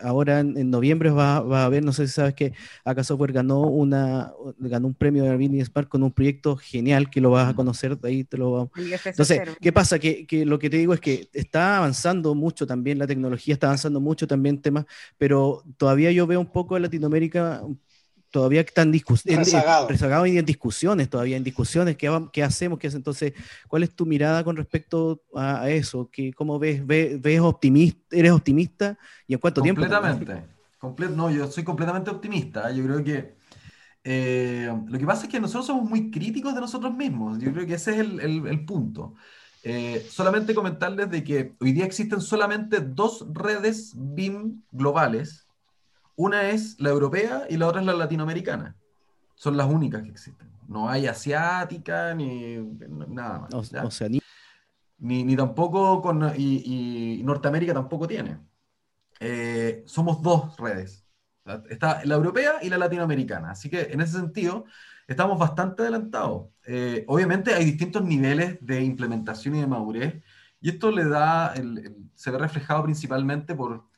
ahora en, noviembre va, va, a haber, no sé si sabes que acá Software ganó, una, ganó un premio de BIM Spark con un proyecto genial que lo vas a conocer, de ahí te lo vamos. Entonces, ¿qué pasa? Que, que lo que te digo es que está avanzando mucho también, la tecnología está avanzando mucho también temas, pero todavía yo veo un poco Latinoamérica todavía están rezagados y en discusiones todavía, en discusiones, ¿qué, qué hacemos? ¿Qué Entonces, ¿cuál es tu mirada con respecto a, eso? ¿Qué, ¿Cómo ves, ves, optimista, eres optimista y en cuánto tiempo? Completamente. no, yo soy completamente optimista. Yo creo que eh, lo que pasa es que nosotros somos muy críticos de nosotros mismos. Yo creo que ese es el, el, punto. Eh, solamente comentarles de que hoy día existen solamente dos redes BIM globales una es la europea y la otra es la latinoamericana. Son las únicas que existen. No hay asiática ni nada más. O, sea, ni... Ni, tampoco con. Y, Norteamérica tampoco tiene. Eh, somos dos redes. Está la europea y la latinoamericana. Así que en ese sentido estamos bastante adelantados. Eh, obviamente hay distintos niveles de implementación y de madurez. Y esto le da, se ve reflejado principalmente por,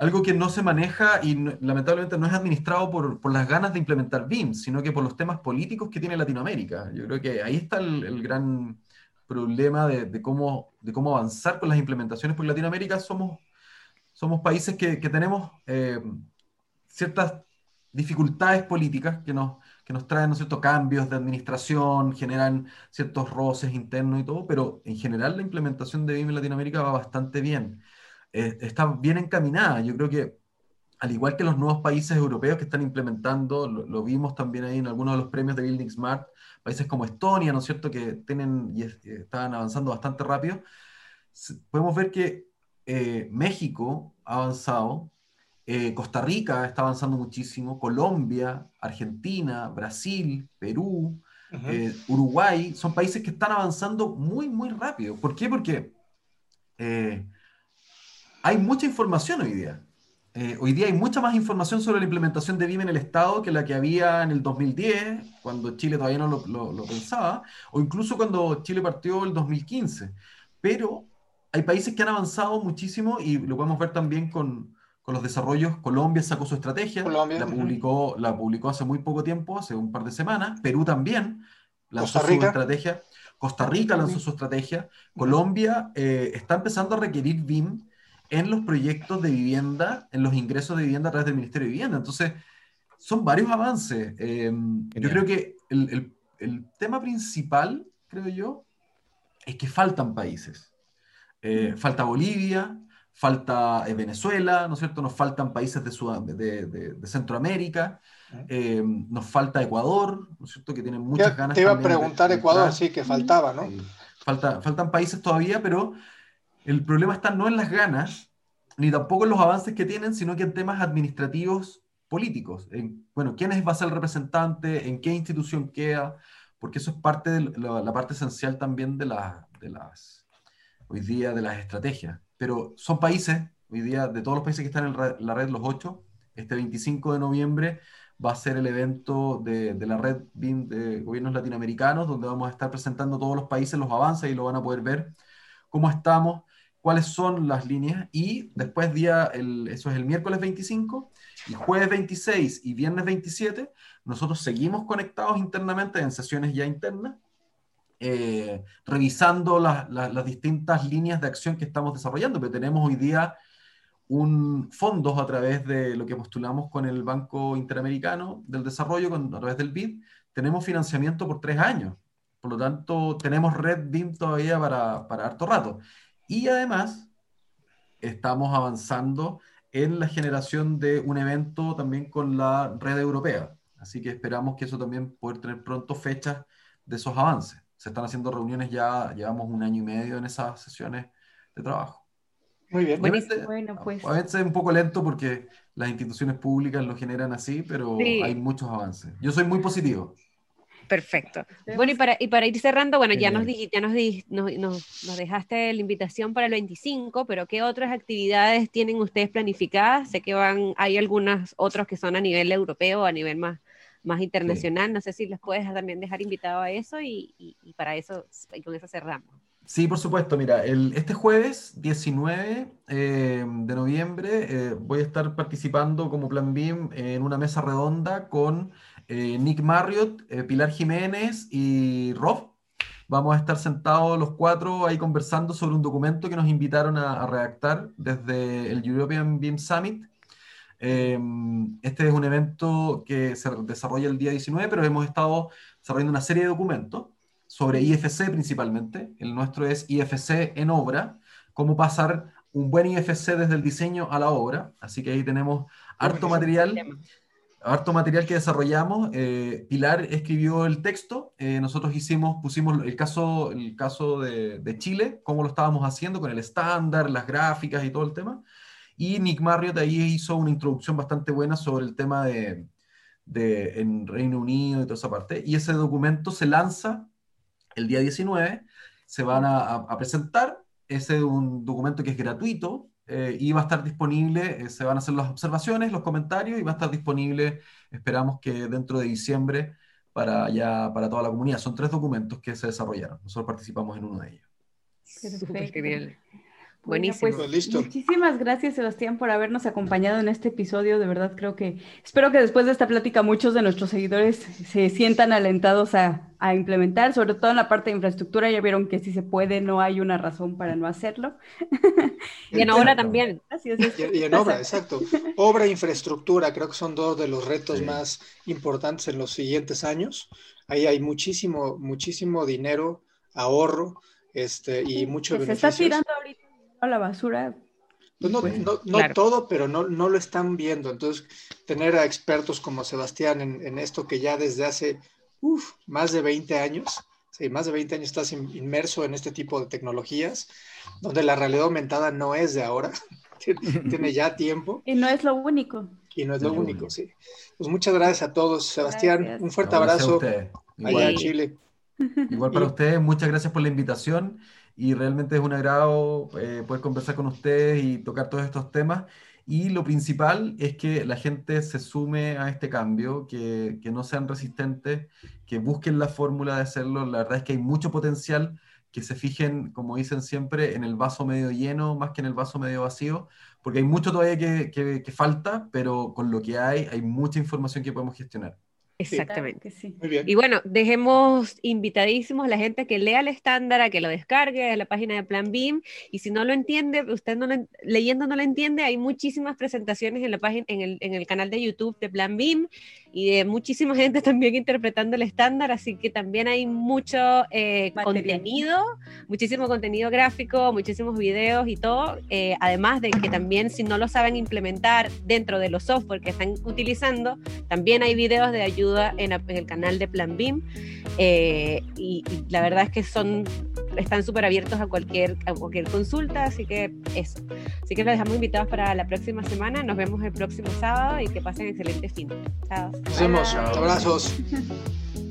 algo que no se maneja y lamentablemente no es administrado por, por, las ganas de implementar BIM, sino que por los temas políticos que tiene Latinoamérica. Yo creo que ahí está el, gran problema de, de, cómo, de cómo avanzar con las implementaciones, porque Latinoamérica somos, somos países que, que tenemos eh, ciertas dificultades políticas que nos, que nos traen ciertos cambios de administración, generan ciertos roces internos y todo, pero en general la implementación de BIM en Latinoamérica va bastante bien. Eh, está bien encaminada. Yo creo que, al igual que los nuevos países europeos que están implementando, lo, vimos también ahí en algunos de los premios de Building Smart, países como Estonia, ¿no es cierto?, que tienen y están avanzando bastante rápido, podemos ver que eh, México ha avanzado, eh, Costa Rica está avanzando muchísimo, Colombia, Argentina, Brasil, Perú, Uruguay, son países que están avanzando muy, muy rápido. ¿Por qué? Porque hay mucha información hoy día. Eh, hoy día hay mucha más información sobre la implementación de BIM en el Estado que la que había en el 2010, cuando Chile todavía no lo, pensaba, o incluso cuando Chile partió el 2015. Pero hay países que han avanzado muchísimo y lo podemos ver también con, con los desarrollos. Colombia sacó su estrategia, la, publicó, la publicó hace muy poco tiempo, hace un par de semanas. Perú también lanzó su estrategia. Costa Rica lanzó su estrategia. Colombia eh, está empezando a requerir BIM en los proyectos de vivienda, en los ingresos de vivienda a través del Ministerio de Vivienda. Entonces, son varios avances. Em, yo creo que el, el, tema principal, creo yo, es que faltan países. Eh, falta Bolivia, falta eh, Venezuela, ¿no es cierto? Nos faltan países de, de, de, Centroamérica, nos falta Ecuador, ¿no es cierto? Que tienen muchas ganas. Te iba a preguntar Ecuador, sí, que faltaba, ¿no? Falta, faltan países todavía, pero el problema está no en las ganas, ni tampoco en los avances que tienen, sino que en temas administrativos políticos. En, bueno, quién va a ser el representante, en qué institución queda, porque eso es parte de la, parte esencial también de, las, hoy día, de las estrategias. Pero son países, hoy día, de todos los países que están en la red, los ocho, este 25 de noviembre va a ser el evento de, de, la red de gobiernos latinoamericanos, donde vamos a estar presentando todos los países los avances y lo van a poder ver cómo estamos, cuáles son las líneas y después día, el, eso es el miércoles 25 y jueves 26 y viernes 27, nosotros seguimos conectados internamente en sesiones ya internas, eh, revisando las distintas líneas de acción que estamos desarrollando, pero tenemos hoy día un fondos a través de lo que postulamos con el Banco Interamericano del Desarrollo, con, a través del BID, tenemos financiamiento por tres años. Por lo tanto, tenemos red BIM todavía para, para harto rato. Y además, estamos avanzando en la generación de un evento también con la red europea. Así que esperamos que eso también pueda tener pronto fechas de esos avances. Se están haciendo reuniones ya, llevamos un año y medio en esas sesiones de trabajo. Muy bien. Bueno, pues. A veces es un poco lento porque las instituciones públicas lo generan así, pero hay muchos avances. Yo soy muy positivo. Perfecto. Bueno, y para, y para ir cerrando, bueno, ya, nos, ya nos, nos, nos, dejaste la invitación para el 25, pero ¿qué otras actividades tienen ustedes planificadas? Sé que van, hay algunas otros que son a nivel europeo, a nivel más, más internacional. No sé si les puedes también dejar invitado a eso y, y, para eso, y con eso cerramos. Sí, por supuesto. Mira, el, este jueves 19 eh, de noviembre eh, voy a estar participando como Plan BIM en una mesa redonda con eh, Nick Marriott, eh, Pilar Jiménez y Rob. Vamos a estar sentados los cuatro ahí conversando sobre un documento que nos invitaron a, redactar desde el European BIM Summit. Em, este es un evento que se desarrolla el día 19, pero hemos estado desarrollando una serie de documentos sobre IFC principalmente. El nuestro es IFC en obra, cómo pasar un buen IFC desde el diseño a la obra. Así que ahí tenemos harto material harto material que desarrollamos. Eh, Pilar escribió el texto, eh, nosotros hicimos, pusimos el caso, el caso de, Chile, cómo lo estábamos haciendo con el estándar, las gráficas y todo el tema. Y Nick Marriott ahí hizo una introducción bastante buena sobre el tema de, de en Reino Unido y toda esa parte. Y ese documento se lanza el día 19, se van a, a presentar. Ese es un documento que es gratuito, eh, y va a estar disponible, eh, se van a hacer las observaciones, los comentarios y va a estar disponible, esperamos que dentro de diciembre para ya para toda la comunidad. Son tres documentos que se desarrollaron. Nosotros participamos en uno de ellos. Perfecto. Buenísimo. Pues, muchísimas gracias, Sebastián, por habernos acompañado en este episodio. De verdad, creo que espero que después de esta plática muchos de nuestros seguidores se sientan alentados a, implementar, sobre todo en la parte de infraestructura. Ya vieron que si se puede, no hay una razón para no hacerlo. y en obra también. Y, en obra, exacto. Obra e infraestructura, creo que son dos de los retos más importantes en los siguientes años. Ahí hay muchísimo, muchísimo dinero, ahorro. Este, y mucho Se está tirando ahorita a la basura. Pues no, no, todo, pero no, no lo están viendo. Entonces, tener a expertos como Sebastián en, esto que ya desde hace más de 20 años, sí, más de 20 años estás inmerso en este tipo de tecnologías, donde la realidad aumentada no es de ahora, tiene, ya tiempo. Y no es lo único. Y no es lo único, sí. Pues muchas gracias a todos. Sebastián, un fuerte abrazo allá en Chile. Igual para ustedes, muchas gracias por la invitación y realmente es un agrado eh, poder conversar con ustedes y tocar todos estos temas. Y lo principal es que la gente se sume a este cambio, que, que no sean resistentes, que busquen la fórmula de hacerlo. La verdad es que hay mucho potencial, que se fijen, como dicen siempre, en el vaso medio lleno más que en el vaso medio vacío, porque hay mucho todavía que, que, que falta, pero con lo que hay, hay mucha información que podemos gestionar. Exactamente. Y bueno, dejemos invitadísimos a la gente que lea el estándar, a que lo descargue a la página de Plan BIM. Y si no lo entiende, usted no leyendo no lo entiende, hay muchísimas presentaciones en la página, en el, en el canal de YouTube de Plan BIM y de muchísima gente también interpretando el estándar, así que también hay mucho eh, contenido, muchísimo contenido gráfico, muchísimos videos y todo, eh, además de que también si no lo saben implementar dentro de los software que están utilizando, también hay videos de ayuda en, el canal de Plan BIM eh, y, la verdad es que son están súper abiertos a cualquier, a cualquier consulta, así que eso. Así que los dejamos invitados para la próxima semana. Nos vemos el próximo sábado y que pasen excelente fin. Chao. Nos vemos. Abrazos.